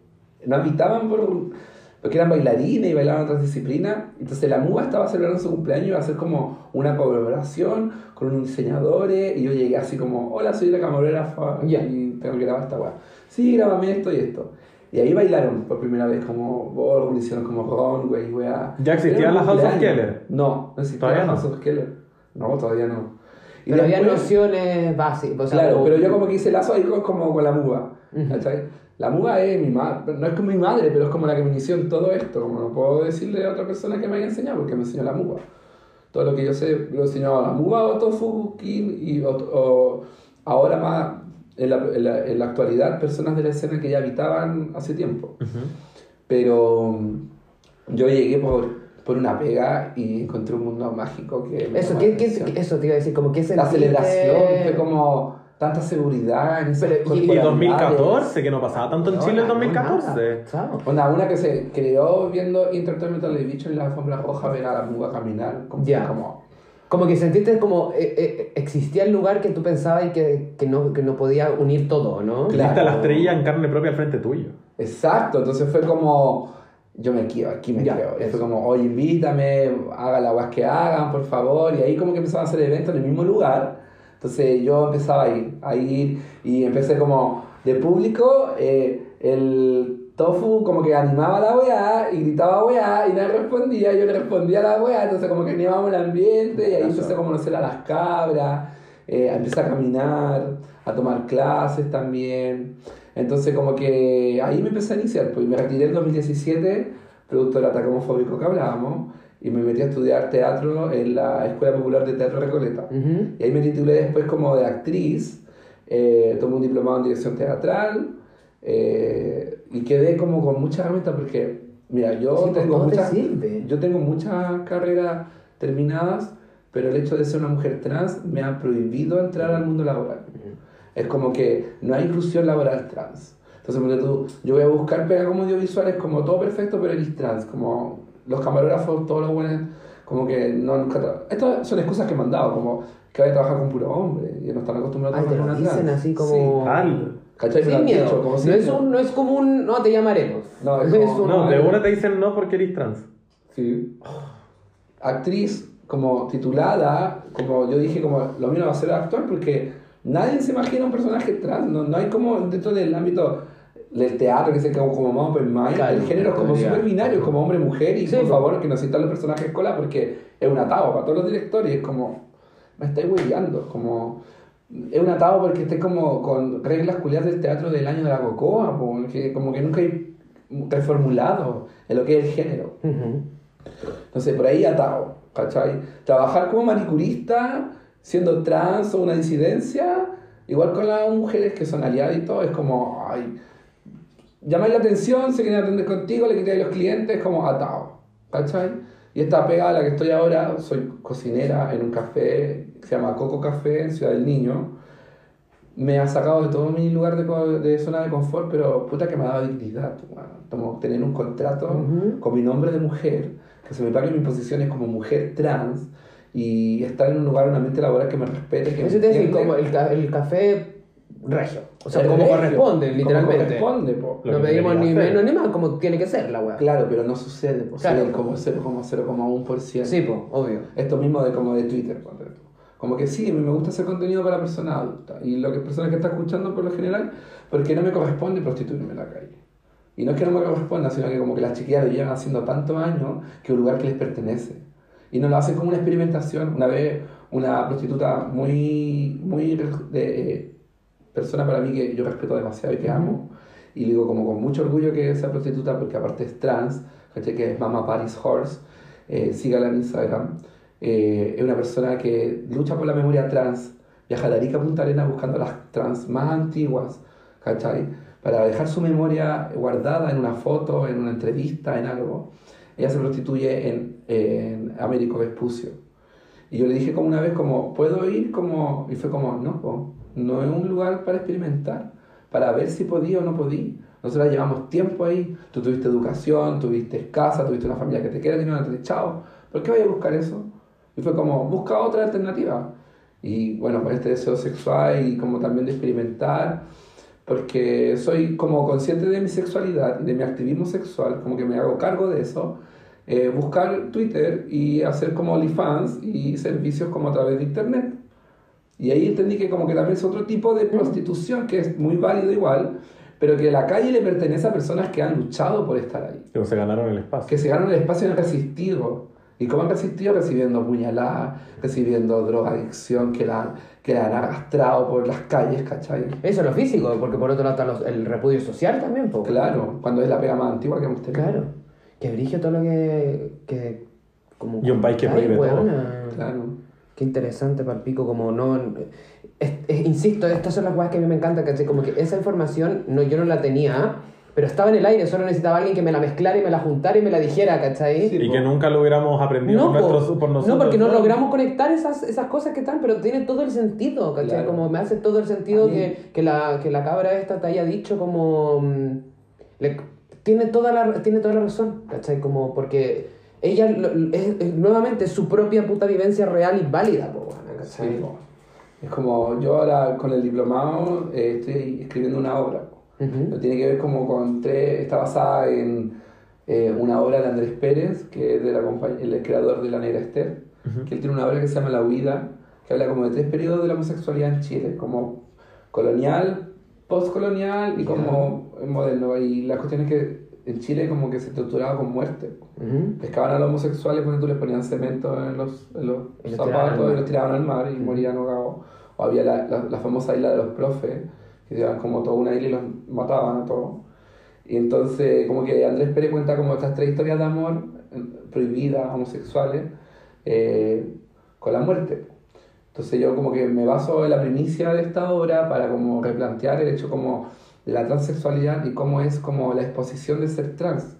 no habitaban por... Porque eran bailarines y bailaban otras disciplinas. Entonces la MUBA estaba celebrando su cumpleaños y iba a hacer como una colaboración con unos diseñadores. Y yo llegué así como, hola, soy la camarógrafa Ya. y tengo que grabar esta weá. Sí, grábame esto y esto. Y ahí bailaron por primera vez como ballroom, hicieron como runway, weá. ¿Ya existían las House of. Keller? No, no existía ¿Todavía las no? House of Keller. No, todavía no. Y Pero había después- nociones básicas. o sea, Claro, como- pero yo como que hice lazo ahí con, como con la muga. Ujú. ¿cachai? La muga es mi madre, no es como mi madre, pero es como la que me inició en todo esto. Como no puedo decirle a otra persona que me haya enseñado, porque me enseñó la muga. Todo lo que yo sé lo enseñó la muga o Tofu, Kim, y o, o ahora más, en la, en, la, en la actualidad, personas de la escena que ya habitaban hace tiempo. Pero mm, yo llegué por, por una pega y encontré un mundo mágico que Eso, ¿qué, la qué- eso te iba a decir, como que La sentiste- celebración fue como tanta seguridad en esas Pero, y- Y corporalidades. 2014, que no pasaba tanto en No, Chile en no, 2014. nada, chao. Onda, una que se creó viendo Entertainment Television en la alfombra roja ver a la muga caminar. Como, Ya. como Como que sentiste como eh, eh, existía el lugar que tú pensabas y que, que, no, que no podía unir todo, ¿no? Claro. Viste la estrella en carne propia al frente tuyo. Exacto, entonces fue como, yo me quiero, aquí me Ya, creo. Y fue como, oye, invítame, haga las guas que hagan, por favor. Y ahí como que empezaban a hacer eventos en el mismo lugar. Entonces yo empezaba a ir, a ir y empecé como de público, eh, el Tofu como que animaba a la weá y gritaba weá y nadie respondía, yo le respondía a la weá, entonces como que animábamos el ambiente y ahí empecé a conocer a las cabras, eh, empecé a caminar, a tomar clases también. Entonces como que ahí me empecé a iniciar, pues me retiré en 2017, producto del ataque homofóbico que hablábamos, y me metí a estudiar teatro en la Escuela Popular de Teatro Recoleta. Ujú. Y ahí me titulé después como de actriz, eh, tomé un diplomado en dirección teatral eh, y quedé como con muchas herramientas porque, mira, yo Sí, tengo te muchas sirve. yo tengo muchas carreras terminadas, pero el hecho de ser una mujer trans me ha prohibido entrar al mundo laboral. Es como que no hay inclusión laboral trans. Entonces, tú, yo voy a buscar pega como audiovisuales como todo perfecto, pero eres trans, como los camarógrafos, todos los buenos, como que no, nunca... Estas son excusas que me han dado, como que vaya a trabajar con puro hombre y no están acostumbrados a Ay, te trabajar lo con una dicen así como... Sin miedo. dicho, como no, sin es miedo. un, no es como un... No, te llamaremos. No, es como- un- No, de una te dicen no porque eres trans. Sí. Actriz como titulada, como yo dije, como lo mío va a ser actuar porque nadie se imagina un personaje trans, no, no hay como dentro del ámbito del teatro que es como, como más open mind, Claro, el género es como súper binario, como hombre-mujer y Sí, por po. favor que nos citan los personajes cola porque es un atado para todos los directores, es como, me estáis hueveando, como... Es un atado porque esté como con reglas culiadas del teatro del año de la cocoa, porque como que nunca hay reformulado en lo que es el género. Entonces, por ahí atado, ¿cachai? Trabajar como manicurista, siendo trans o una disidencia, igual con las mujeres que son aliadas y todo, es como, ay, llamáis la atención, se quieren atender contigo, le quitáis los clientes, como atado, ¿cachai? Y esta pegada a la que estoy ahora, soy cocinera en un café que se llama Coco Café en Ciudad del Niño. Me ha sacado de todo mi lugar de, de zona de confort, pero puta que me ha dado dignidad. como tener un contrato Ujú. con mi nombre de mujer, que se me pague mis posiciones como mujer trans y estar en un lugar, un ambiente laboral que me respete, que me Eso te decía, entiende. como el, ca- el café regio. O sea, como corresponde, como literalmente. corresponde, po. Lo no pedimos ni menos ni más, como tiene que ser la weá. Claro, pero no sucede, pues Claro. como 0,0,1%. Sí, pues, obvio. Esto mismo de como de Twitter. Como que sí, a mí me gusta hacer contenido para personas adultas. Y lo que personas que están escuchando por lo general, porque no me corresponde prostituirme en la calle. Y no es que no me corresponda, sino que como que las chiquillas lo llevan haciendo tantos años que un lugar que les pertenece. Y no lo hacen como una experimentación. Una vez una prostituta muy, muy de, eh, persona para mí que yo respeto demasiado y que amo. Y le digo como con mucho orgullo que esa prostituta, porque aparte es trans, ¿cachai? que es Mama Paris Horse, eh, sígala en Instagram. Eh, es una persona que lucha por la memoria trans, viaja de Arica a Punta Arenas buscando las trans más antiguas, ¿cachai? Para dejar su memoria guardada en una foto, en una entrevista, en algo. Ella se prostituye en, en Américo Vespucio. Y yo le dije como una vez, como, ¿puedo ir? Como, y fue como, no, po, no es un lugar para experimentar, para ver si podía o no podía. Nosotros llevamos tiempo ahí, tú tuviste educación, tuviste casa, tuviste una familia que te quiere, tienes un atrechado. ¿Por qué vaya a buscar eso? Y fue como, busca otra alternativa. Y bueno, con este deseo sexual y como también de experimentar, porque soy como consciente de mi sexualidad de mi activismo sexual, como que me hago cargo de eso, eh, buscar Twitter y hacer como OnlyFans y servicios como a través de Internet. Y ahí entendí que como que también es otro tipo de prostitución que es muy válido igual, pero que la calle le pertenece a personas que han luchado por estar ahí, Que se ganaron el espacio. que se ganaron el espacio y han resistido. ¿Y cómo han resistido? Recibiendo puñaladas, recibiendo drogadicción que la, han- que la han arrastrado por las calles, ¿cachai? Eso es lo físico, porque por otro lado está los- el repudio social también, po. Claro, cuando es la pega más antigua que hemos tenido. Claro. Que brige todo lo que. que como Y un país que prohíbe todo. Claro. Qué interesante, palpico, como no... es- es- insisto, estas son las cosas que a mí me encantan, ¿cachai? Como que esa información no, yo no la tenía, pero estaba en el aire, solo necesitaba alguien que me la mezclara y me la juntara y me la dijera, ¿cachai? Sí. Y que nunca lo hubiéramos aprendido No, por, po. nuestros- por nosotros. no, porque no logramos conectar esas, esas cosas que están, pero tiene todo el sentido, ¿cachai? Claro. Como me hace todo el sentido que, que, la, que la cabra esta te haya dicho como... mm, le- tiene, toda la, tiene toda la razón, ¿cachai? Como porque ella lo- es, es nuevamente su propia puta vivencia real y válida, po, ¿cachai? Sí, po. Es como yo ahora con el diplomado eh, estoy escribiendo una obra. po. Ujú. Tiene que ver como con tres, está basada en eh, una obra de Andrés Pérez, que es de la el creador de La Negra Esther, que él tiene una obra que se llama La Huida, que habla como de tres periodos de la homosexualidad en Chile, como colonial, postcolonial y como es moderno. Y la cuestión es que en Chile como que se torturaba con muerte. Ujú. Pescaban a los homosexuales, cuando tú les ponían cemento en los, en los Y zapatos y los tiraban al mar y morían ahogados. O había la, la, la famosa isla de los profes, que llevaban como toda una isla y los mataban a todos. Y entonces, como que Andrés Pérez cuenta como estas tres historias de amor eh, prohibidas, homosexuales, eh, con la muerte. Entonces yo como que me baso en la primicia de esta obra para como replantear el hecho como la transexualidad y cómo es como la exposición de ser trans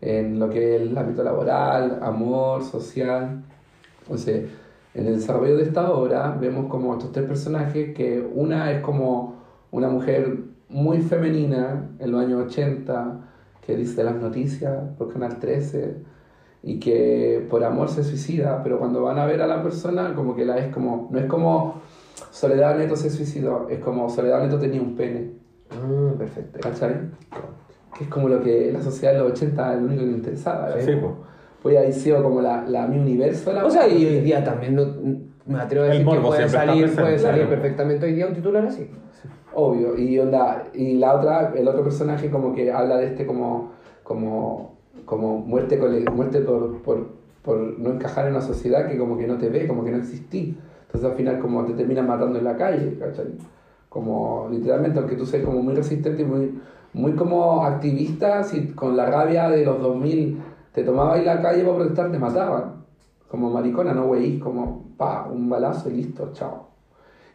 en lo que es el ámbito laboral, amor, social. Entonces, en el desarrollo de esta obra vemos como estos tres personajes que una es como una mujer muy femenina en los años 80 que dice las noticias por Canal 13 y que por amor se suicida, pero cuando van a ver a la persona como que la es como, no es como Soledad Neto se suicidó, es como Soledad Neto tenía un pene, Ah, perfecto. ¿cachai? Que es como lo que la sociedad de los 80 es lo único que le interesaba. ¿verdad? Sí, pues. Sido como la, la mi universo la O sea, y hoy día también no, me atrevo a decir que puede salir, presente, puede salir claro. perfectamente hoy día un titular así. Obvio, y onda, y la otra, el otro personaje como que habla de este como, como, como muerte, muerte por, por, por no encajar en una sociedad que como que no te ve, como que no existí. Entonces al final como te terminan matando en la calle, ¿cachai? Como literalmente, aunque tú seas como muy resistente y muy, muy como activista, si con la rabia de los 2000 te tomabas la calle para protestar, te mataban. Como maricona, no güey, como pa, un balazo y listo, chao.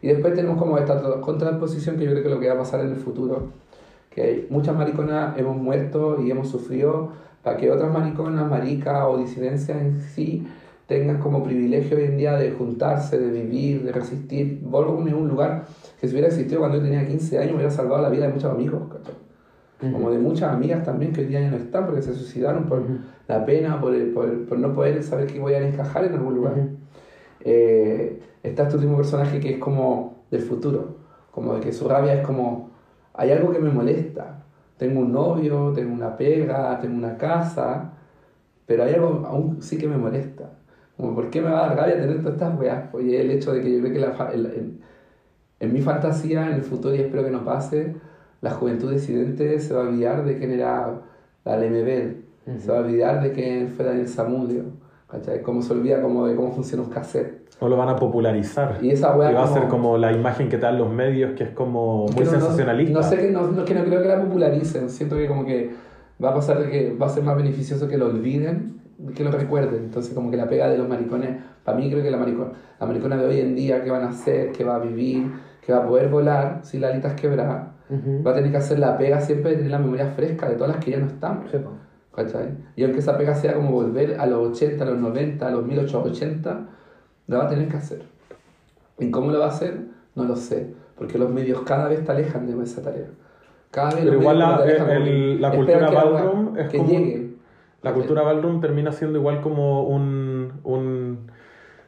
Y después tenemos como esta contraposición que yo creo que es lo que va a pasar en el futuro. Que muchas mariconas hemos muerto y hemos sufrido para que otras mariconas, maricas o disidencias en sí tengan como privilegio hoy en día de juntarse, de vivir, de resistir. Volvo es un lugar que si hubiera existido cuando yo tenía 15 años me hubiera salvado la vida de muchos amigos. Como de muchas amigas también que hoy día ya no están porque se suicidaron por la pena, por, el- por, el- por no poder saber que voy a encajar en algún lugar. Eh, está este último personaje que es como del futuro, como de que su rabia es como, hay algo que me molesta, tengo un novio, tengo una pega, tengo una casa, pero hay algo aún sí que me molesta. Como, ¿por qué me va a dar rabia tener todas estas weas? Y el hecho de que yo creo que la fa- el- en, mi fantasía, en el futuro, y espero que no pase, la juventud disidente se va a olvidar de quién era la Lemebel, se va a olvidar de quién fue Daniel Samudio, ¿cachai? Cómo se olvida como de cómo funciona un cassette. O lo van a popularizar. Y esa wea Y va a como- ser como la imagen que te dan los medios, que es como muy que no- no- sensacionalista. No, sé que no, no- que no creo que la popularicen. Siento que como que va a pasar que va a ser más beneficioso que lo olviden que lo recuerden. Entonces como que la pega de los maricones, para mí creo que la maricona, la maricona de hoy en día, que van a hacer, que va a vivir, que va a poder volar, si la alita es quebrada, Ujú. va a tener que hacer la pega siempre de tener la memoria fresca de todas las que ya no están. Sí. ¿cachai? Y aunque esa pega sea como volver a los 80, a los 90, a los 1880, la va a tener que hacer. ¿Y cómo lo va a hacer? No lo sé, porque los medios cada vez te alejan de esa tarea. Cada vez Pero los igual medios la- te alejan el- que la cultura ballroom es que como- llegue. La cultura ballroom termina siendo igual como un, un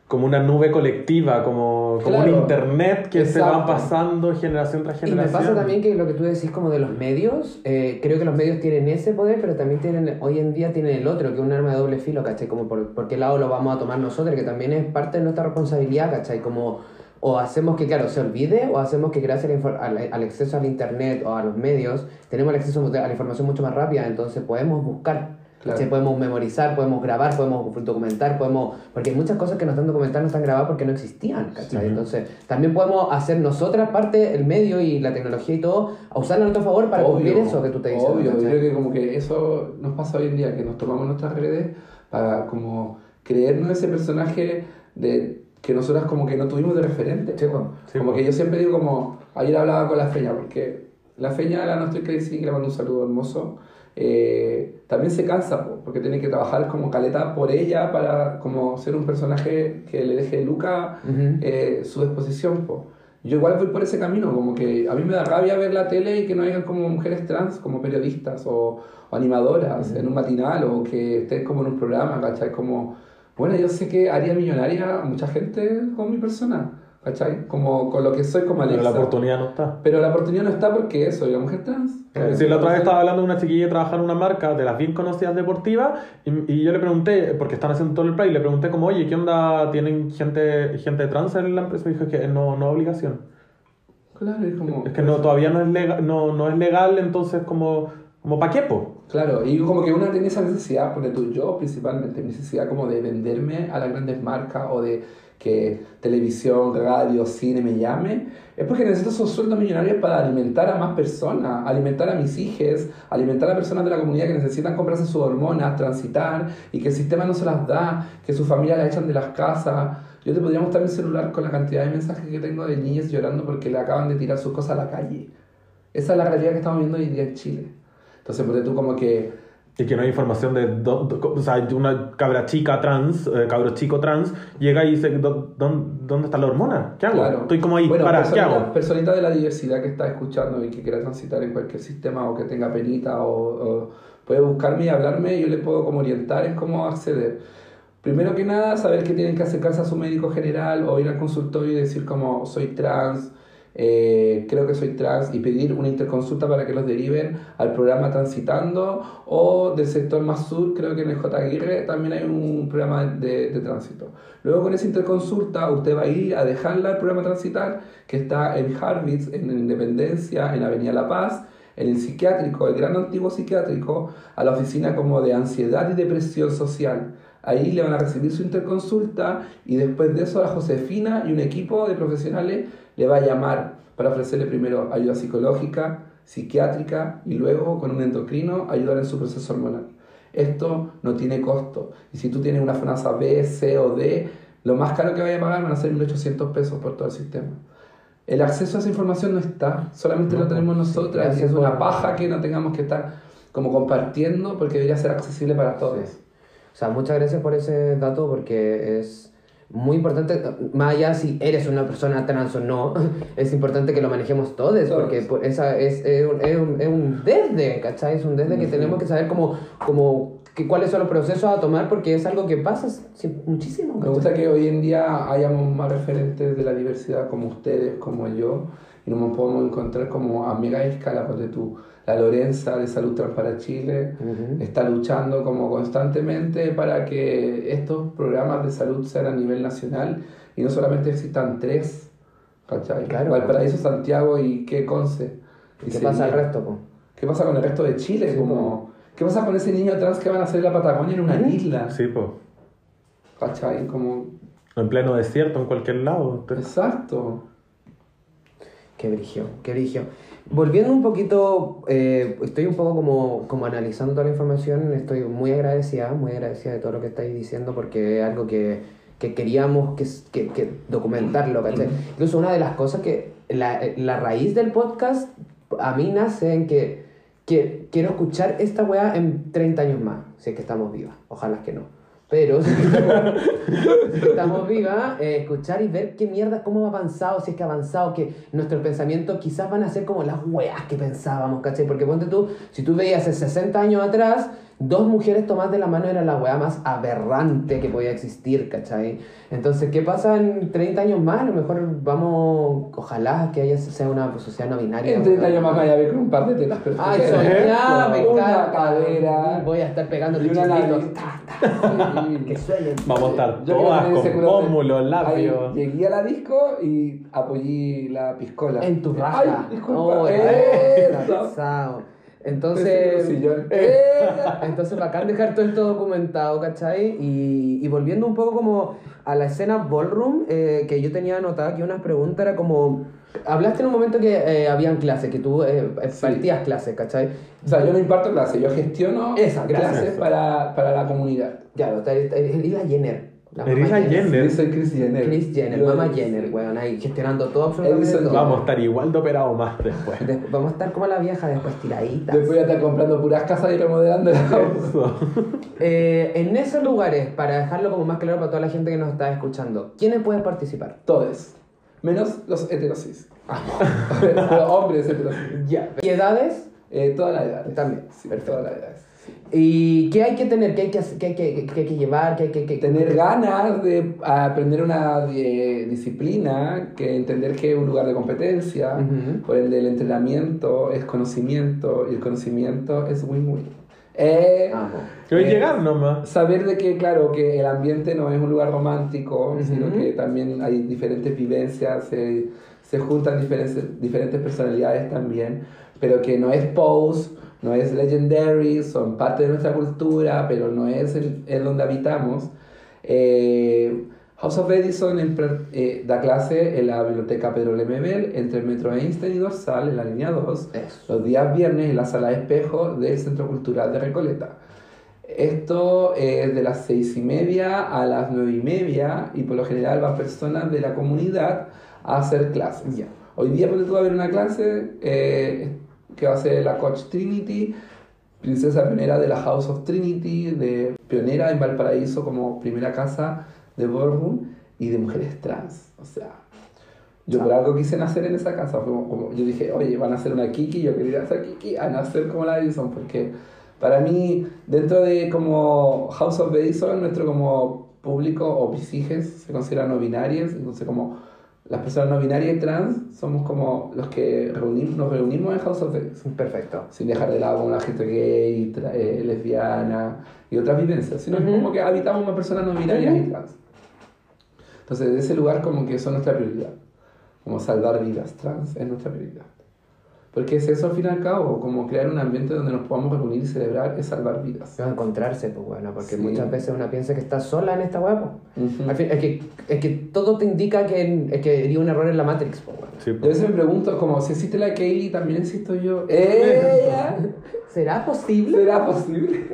como una nube colectiva, como, como un internet que se va pasando generación tras Y me generación. pasa también que lo que tú decís como de los medios, eh, creo que los medios tienen ese poder, pero también tienen, hoy en día tienen el otro, que es un arma de doble filo, ¿cachai? Como por, por qué lado lo vamos a tomar nosotros, que también es parte de nuestra responsabilidad, ¿cachai? Como o hacemos que, claro, se olvide, o hacemos que gracias al, al acceso al internet o a los medios, tenemos el acceso a la información mucho más rápida, entonces podemos buscar. Claro. ¿cachai? Podemos memorizar, podemos grabar, podemos documentar, podemos... Porque hay muchas cosas que no están documentadas, no están grabadas porque no existían, ¿cachai? Ujú. Entonces, también podemos hacer nosotras parte, el medio y la tecnología y todo, a usarlo a nuestro favor para cumplir eso que tú te dices. Obvio, yo creo que como que eso nos pasa hoy en día, que nos tomamos nuestras redes para como creernos ese personaje de que nosotras como que no tuvimos de referente. Sí, pues. Sí, como pues. que yo siempre digo como, ayer hablaba con la Feña, porque la Feña, la No Estoy Crazy, que le mando un saludo hermoso, eh, también se cansa, po, porque tiene que trabajar como caleta por ella para como ser un personaje que le deje Luca eh, su exposición. po. Yo igual voy por ese camino, como que a mí me da rabia ver la tele y que no hayan como mujeres trans, como periodistas o, o animadoras en un matinal o que estén como en un programa, ¿cachai? Como, bueno, yo sé que haría millonaria a mucha gente con mi persona, ¿cachai? Como con lo que soy como Pero Alexa. la oportunidad no está. Pero la oportunidad no está porque soy una mujer trans. Es decir, la otra vez estaba hablando de una chiquilla que trabaja en una marca de las bien conocidas deportivas y, y yo le pregunté, porque están haciendo todo el play, le pregunté como, oye, ¿qué onda? ¿Tienen gente, gente trans en la empresa? Y dijo que no, no obligación. Claro, es como... Es que no, todavía no es legal, no, no es legal entonces como, como pa' qué, po? Claro, y como que una tiene esa necesidad, porque tú, yo principalmente, necesidad como de venderme a las grandes marcas o de que televisión, radio, cine me llame, es porque necesito esos sueldos millonarios para alimentar a más personas, alimentar a mis hijos, alimentar a personas de la comunidad que necesitan comprarse sus hormonas, transitar y que el sistema no se las da, que su familia la echan de las casas. Yo te podría mostrar mi celular con la cantidad de mensajes que tengo de niñas llorando porque le acaban de tirar sus cosas a la calle. Esa es la realidad que estamos viendo hoy día en Chile. Entonces, porque tú como que Y que no hay información de... do- do- o sea, una cabra chica trans, eh, cabro chico trans, llega y dice, "Do- dón- ¿dónde está la hormona? ¿Qué hago? Claro. Estoy como ahí, Bueno, para, ¿qué personita, hago? personita de la diversidad que está escuchando y que quiera transitar en cualquier sistema o que tenga penita o, o puede buscarme y hablarme y yo le puedo como orientar en cómo acceder. Primero que nada, saber que tienen que acercarse a su médico general o ir al consultorio y decir como soy trans, eh, creo que soy trans y pedir una interconsulta para que los deriven al programa Transitando o del sector más sur, creo que en el J. Aguirre también hay un programa de, de tránsito. Luego con esa interconsulta usted va a ir a dejarla al programa Transitar que está en Harvitz, en Independencia, en Avenida La Paz, en el psiquiátrico, el gran antiguo psiquiátrico, a la oficina como de ansiedad y depresión social. Ahí le van a recibir su interconsulta y después de eso la Josefina y un equipo de profesionales le va a llamar para ofrecerle primero ayuda psicológica, psiquiátrica y luego con un endocrino ayudar en su proceso hormonal. Esto no tiene costo y si tú tienes una FONASA B, C o D, lo más caro que vaya a pagar van a ser 1.800 pesos por todo el sistema. El acceso a esa información no está, solamente lo tenemos nosotras y es una paja que no tengamos que estar como compartiendo porque debería ser accesible para todos. O sea, muchas gracias por ese dato porque es muy importante, más allá si eres una persona trans o no, es importante que lo manejemos todos, Todos. porque por- esa es, es, un, es, un, es un desde, ¿cachai? Es un desde que Ujú. tenemos que saber cómo, cómo, que, cuáles son los procesos a tomar porque es algo que pasa si- muchísimo. Me gusta que hoy en día hayamos más referentes de la diversidad como ustedes, como yo, y nos podemos encontrar como a mega escala, porque tú, la Lorenza de Salud Trans para Chile Ujú. está luchando como constantemente para que estos programas de salud sean a nivel nacional y no solamente existan tres, ¿cachai? Claro. Valparaíso, Santiago y qué conce. ¿Y qué pasa al resto? po? ¿Qué pasa con el resto de Chile? Sí, como, ¿Qué pasa con ese niño trans que van a hacer la Patagonia en una Ujú. isla? Sí, po. ¿Cachai? Como, En pleno desierto, en cualquier lado. exacto. Qué brigio, qué brigio. Volviendo un poquito, eh, estoy un poco como, como analizando toda la información, estoy muy agradecida, muy agradecida de todo lo que estáis diciendo porque es algo que, que queríamos que, que, que documentarlo, ¿cachai? Incluso una de las cosas que, la, la raíz del podcast a mí nace en que, quiero escuchar esta weá en 30 años más, si es que estamos vivas, ojalá que no. Pero si estamos, si estamos vivas, eh, escuchar y ver qué mierda, cómo ha avanzado, si es que ha avanzado, que nuestros pensamientos quizás van a ser como las weas que pensábamos, ¿cachai? Porque ponte tú, si tú veías hace 60 años atrás, dos mujeres tomadas de la mano era la wea más aberrante que podía existir, ¿cachai? Entonces, ¿qué pasa en 30 años más? A lo mejor vamos, ojalá que haya sea una sociedad no binaria. En 30 weón. años más vaya a ver con un par de tetas Ay, perfectas. soñá, me Una cadera. Voy a estar pegando y una Sí. Que sueñen. Vamos a estar todas con pómulos, labios. Llegué a la disco y apoyé la piscola. En tu raja. Ay, disculpa. Oh, Eso. Entonces, eh, entonces bacán dejar todo esto documentado, ¿cachai? Y, y volviendo un poco como a la escena ballroom, eh, que yo tenía anotada que unas preguntas era como, hablaste en un momento que eh, habían clases, que tú eh, eh, Sí. partías clases, ¿cachai? O sea, yo no imparto clases, yo gestiono Esa, gracias. clases para, para la comunidad. Claro, eres la Jenner. La la Jenner. Sí, soy Chris Jenner. Chris Jenner, Yo- mamá Jenner, weón, ahí gestionando todo absolutamente todo. Vamos a estar igual de operado más después. Después- vamos a estar como la vieja después tiraditas. Después voy a estar comprando puras casas y remodelando. Eh, en esos lugares, para dejarlo como más claro para toda la gente que nos está escuchando, ¿quiénes pueden participar? Todos. Menos los heterosis. los hombres heterosis. Ya. ¿Y edades? Eh, todas las edades. También. Sí, Perfecto. todas las edades. ¿Y qué hay que tener? ¿Qué hay que, hacer? ¿Qué hay que, qué hay que llevar? ¿Qué hay que, qué- Tener ganas de aprender una eh, disciplina, que entender que es un lugar de competencia, Ujú. por ende el entrenamiento es conocimiento y el conocimiento es win-win. Eh. Que hoy Eh, llegar nomás. Saber de que, claro, que el ambiente no es un lugar romántico, Ujú. sino que también hay diferentes vivencias, se, se juntan diferentes, diferentes personalidades también, pero que no es Pose, no es Legendary, son parte de nuestra cultura, pero no es el, el donde habitamos. Eh, House of Edison en eh, da clase en la biblioteca Pedro Lemebel, entre el Metro Einstein y Dorsal, en la línea 2, Eso. los días viernes en la sala de espejo del Centro Cultural de Recoleta. Esto es de las seis y media a las nueve y media y por lo general van personas de la comunidad a hacer clases. Hoy día ponte tú a ver una clase eh, que va a ser la Coach Trinity, princesa pionera de la House of Trinity, de pionera en Valparaíso como primera casa de ballroom y de mujeres trans. O sea, yo por algo quise nacer en esa casa. Como, como- yo dije, oye, van a hacer una Kiki, yo quería hacer Kiki, a nacer como la Edison, porque para mí, dentro de como House of Edison, nuestro como público o pisijes se consideran no binarias, entonces como las personas no binarias y trans somos como los que reunimos, nos reunimos en House of Edison Perfecto. sin dejar de lado la gente gay, eh, lesbiana y otras vivencias, sino que Ujú. como que habitamos más personas no binarias y trans. Entonces, de ese lugar como que eso es nuestra prioridad, como salvar vidas trans es nuestra prioridad. Porque es eso al fin y al cabo, como crear un ambiente donde nos podamos reunir y celebrar es salvar vidas. No encontrarse, pues bueno, porque Sí. muchas veces una piensa que está sola en esta web. Ujú. Al fin, es, que, es que todo te indica que, es que haría un error en la Matrix, pues bueno. Sí, Yo a pues. veces me pregunto, como si existe la Kaylee, también existo yo. ¡Ella! ¿Será posible? ¿Será posible?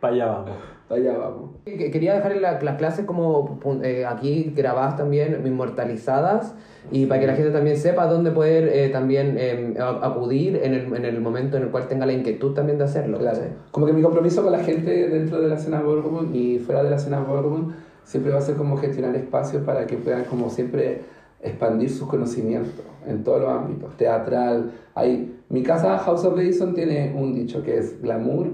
Para allá vamos. Allá vamos. Que- Quería dejar la- las clases como eh, aquí grabadas también, inmortalizadas, y para que la gente también sepa dónde poder eh, también eh, acudir en el, en el momento en el cual tenga la inquietud también de hacerlo. Claro. Como que mi compromiso con la gente dentro de la escena Ballroom y fuera de la escena Ballroom siempre va a ser como gestionar espacios para que puedan como siempre expandir sus conocimientos en todos los ámbitos, teatral. Hay, mi casa House of Edison tiene un dicho que es glamour,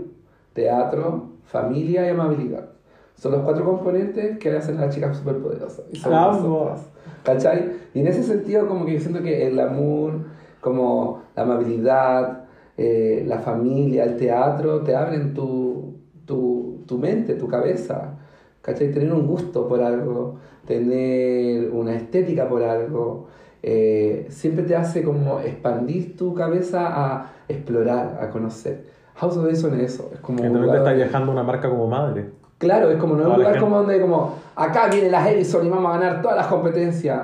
teatro, familia y amabilidad. Son los cuatro componentes que hacen a las chicas superpoderosas. Y nosotras. ¿Cachai? Y en ese sentido como que yo siento que el glamour, como la amabilidad, eh, la familia, el teatro, te abren tu, tu, tu mente, tu cabeza. ¿Cachai? Tener un gusto por algo, tener una estética por algo, eh, siempre te hace como expandir tu cabeza a explorar, a conocer. House of Edison es eso, es como Que también te está dejando una marca como madre. Claro, es como no es un lugar gente. como donde como acá viene la Edison y vamos a ganar todas las competencias.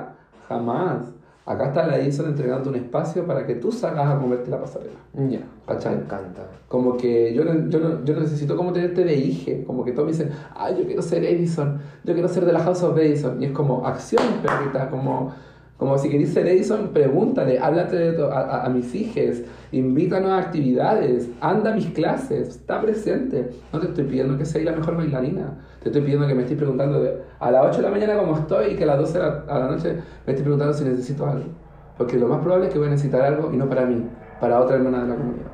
Jamás. Acá está la Edison entregando un espacio para que tú salgas a moverte la pasarela. Ya. ¿Cachai? Me encanta. Como que yo, yo, no- yo necesito como tenerte de hije. Como que todos me dicen, ay, yo quiero ser Edison, yo quiero ser de la House of Edison. Y es como acción, perrita. Como, como si querés ser Edison, pregúntale, háblate de a, a- a mis hijos, invítanos a actividades, anda a mis clases, está presente. No te estoy pidiendo que seas la mejor bailarina. Te estoy pidiendo que me estés preguntando de- a las 8 de la mañana cómo estoy y que a las 12 de la, a la noche me estés preguntando si necesito algo. Porque lo más probable es que voy a necesitar algo y no para mí, para otra hermana de la comunidad.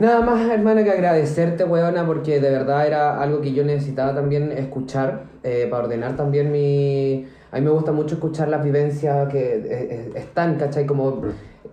Nada más, hermana, que agradecerte, weona, porque de verdad era algo que yo necesitaba también escuchar eh, para ordenar también mi... A mí me gusta mucho escuchar las vivencias que eh, eh, están, ¿cachai? Como,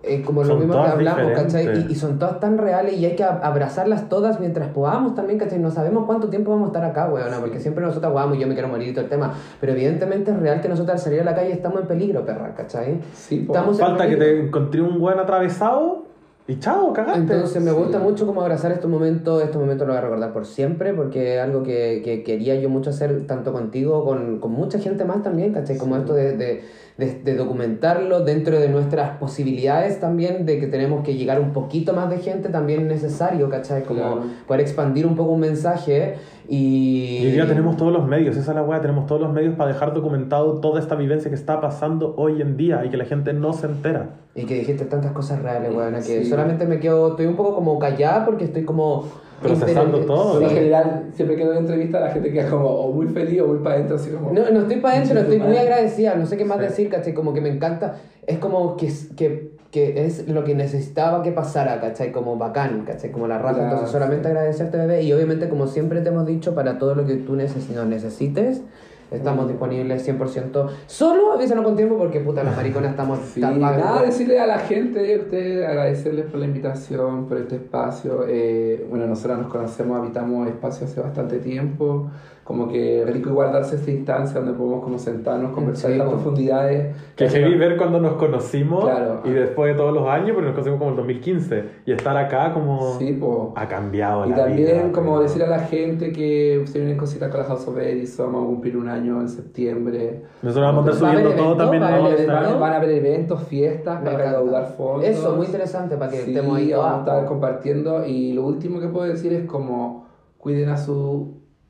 eh, como lo mismo que hablamos, ¿cachai? diferentes. Y, y son todas tan reales y hay que ab- abrazarlas todas mientras podamos también, ¿cachai? No sabemos cuánto tiempo vamos a estar acá, weona, porque siempre nosotros aguamos y yo me quiero morir y todo el tema. Pero evidentemente es real que nosotros al salir a la calle estamos en peligro, perra, ¿cachai? Sí. Estamos en Falta que te encontré un buen atravesado y chao, cagaste. Entonces me Sí. gusta mucho como abrazar estos momentos, estos momentos lo voy a recordar por siempre, porque es algo que, que quería yo mucho hacer tanto contigo, con, con mucha gente más también, ¿cachai? Como Sí. esto de, de, de- de documentarlo dentro de nuestras posibilidades también, de que tenemos que llegar un poquito más de gente también es necesario, ¿cachai? Como Claro. poder expandir un poco un mensaje y... Y día tenemos todos los medios, esa es la weá, tenemos todos los medios para dejar documentado toda esta vivencia que está pasando hoy en día y que la gente no se entera. Y que dijiste tantas cosas reales, weona, que Sí. solamente me quedo, estoy un poco como callada porque estoy como... Procesando todo, Por lo general, siempre que doy entrevista, la gente queda como o muy feliz o muy para adentro, así como. No, no estoy para adentro, estoy muy agradecida, no sé qué más Sí. decir, ¿cachai? Como que me encanta, es como que, es- que, que es lo que necesitaba que pasara, ¿cachai? Como bacán, ¿cachai? Como la raza, Claro. entonces solamente agradecerte, bebé, y obviamente como siempre te hemos dicho, para todo lo que tú neces nos necesites, estamos Mm. disponibles 100%, solo avísanos con tiempo porque puta, las mariconas estamos... Sí, nada, decirle a la gente, a ustedes, agradecerles por la invitación, por este espacio. Eh, bueno, nosotros nos conocemos, habitamos espacio hace bastante tiempo, como que rico igual darse esta instancia donde podemos como sentarnos, conversar Sí, en las profundidades. Que heavy ver cuando nos conocimos Claro. y después de todos los años, porque nos conocimos como el 2015. Y estar acá como Sí, po. ha cambiado Y la también vida, como pero- decir a la gente que se vienen cositas con la House of Edison, vamos a cumplir un año en septiembre. Nosotros vamos a estar ¿Va a haber subiendo todo evento? también. Van, van a haber eventos, fiestas Me para recaudar fondos. Eso, muy interesante para que Sí, estemos ahí vamos a estar compartiendo y lo último que puedo decir es como cuiden a sus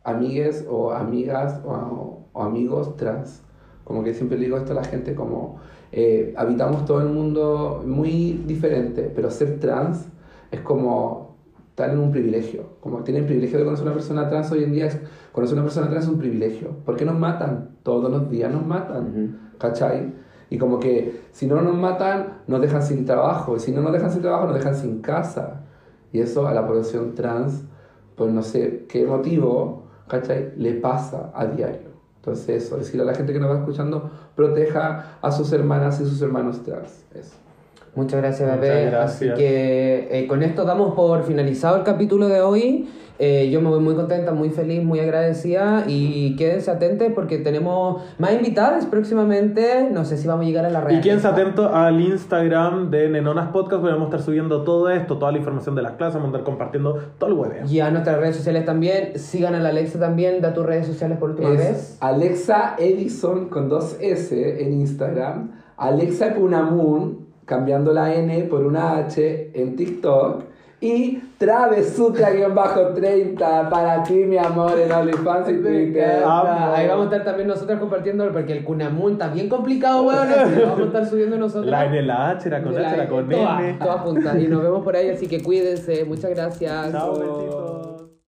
amigues o amigas o, o amigos trans. Como que siempre le digo esto a la gente como eh, habitamos todo el mundo muy diferente, pero ser trans es como estar en un privilegio. Como tienen privilegio de conocer a una persona trans hoy en día, es, conocer a una persona trans es un privilegio. ¿Por qué nos matan? Todos los días nos matan. ¿Cachai? Y como que si no nos matan, nos dejan sin trabajo. Y si no nos dejan sin trabajo, nos dejan sin casa. Y eso a la población trans, por no sé qué motivo, ¿cachai? Le pasa a diario. Entonces eso, decirle a la gente que nos va escuchando, proteja a sus hermanas y sus hermanos trans. Eso. Muchas gracias, Muchas bebé. gracias. Así que eh, con esto damos por finalizado el capítulo de hoy. Eh, yo me voy muy contenta, muy feliz, muy agradecida y quédense atentos porque tenemos más invitadas próximamente. No sé si vamos a llegar a la Y realidad. quédense atentos al Instagram de Nenonas Podcast, porque vamos a estar subiendo todo esto, toda la información de las clases, vamos a estar compartiendo todo el web. Y a nuestras redes sociales también. Sigan a la Alexa también. Da tus redes sociales por última Es vez. Alexa Edison con dos S en Instagram. Alexa Punamun, cambiando la N por una H en TikTok. Y Travesutra-30 para ti, mi amor, en OnlyFans y Twitter. Amo. Ahí vamos a estar también nosotros compartiendo porque el Cunamun está bien complicado, weón. así que lo vamos a estar subiendo nosotros. La N, la H, la con H, la con N. todas juntas. Y nos vemos por ahí, así que cuídense. Muchas gracias. Chao, besitos.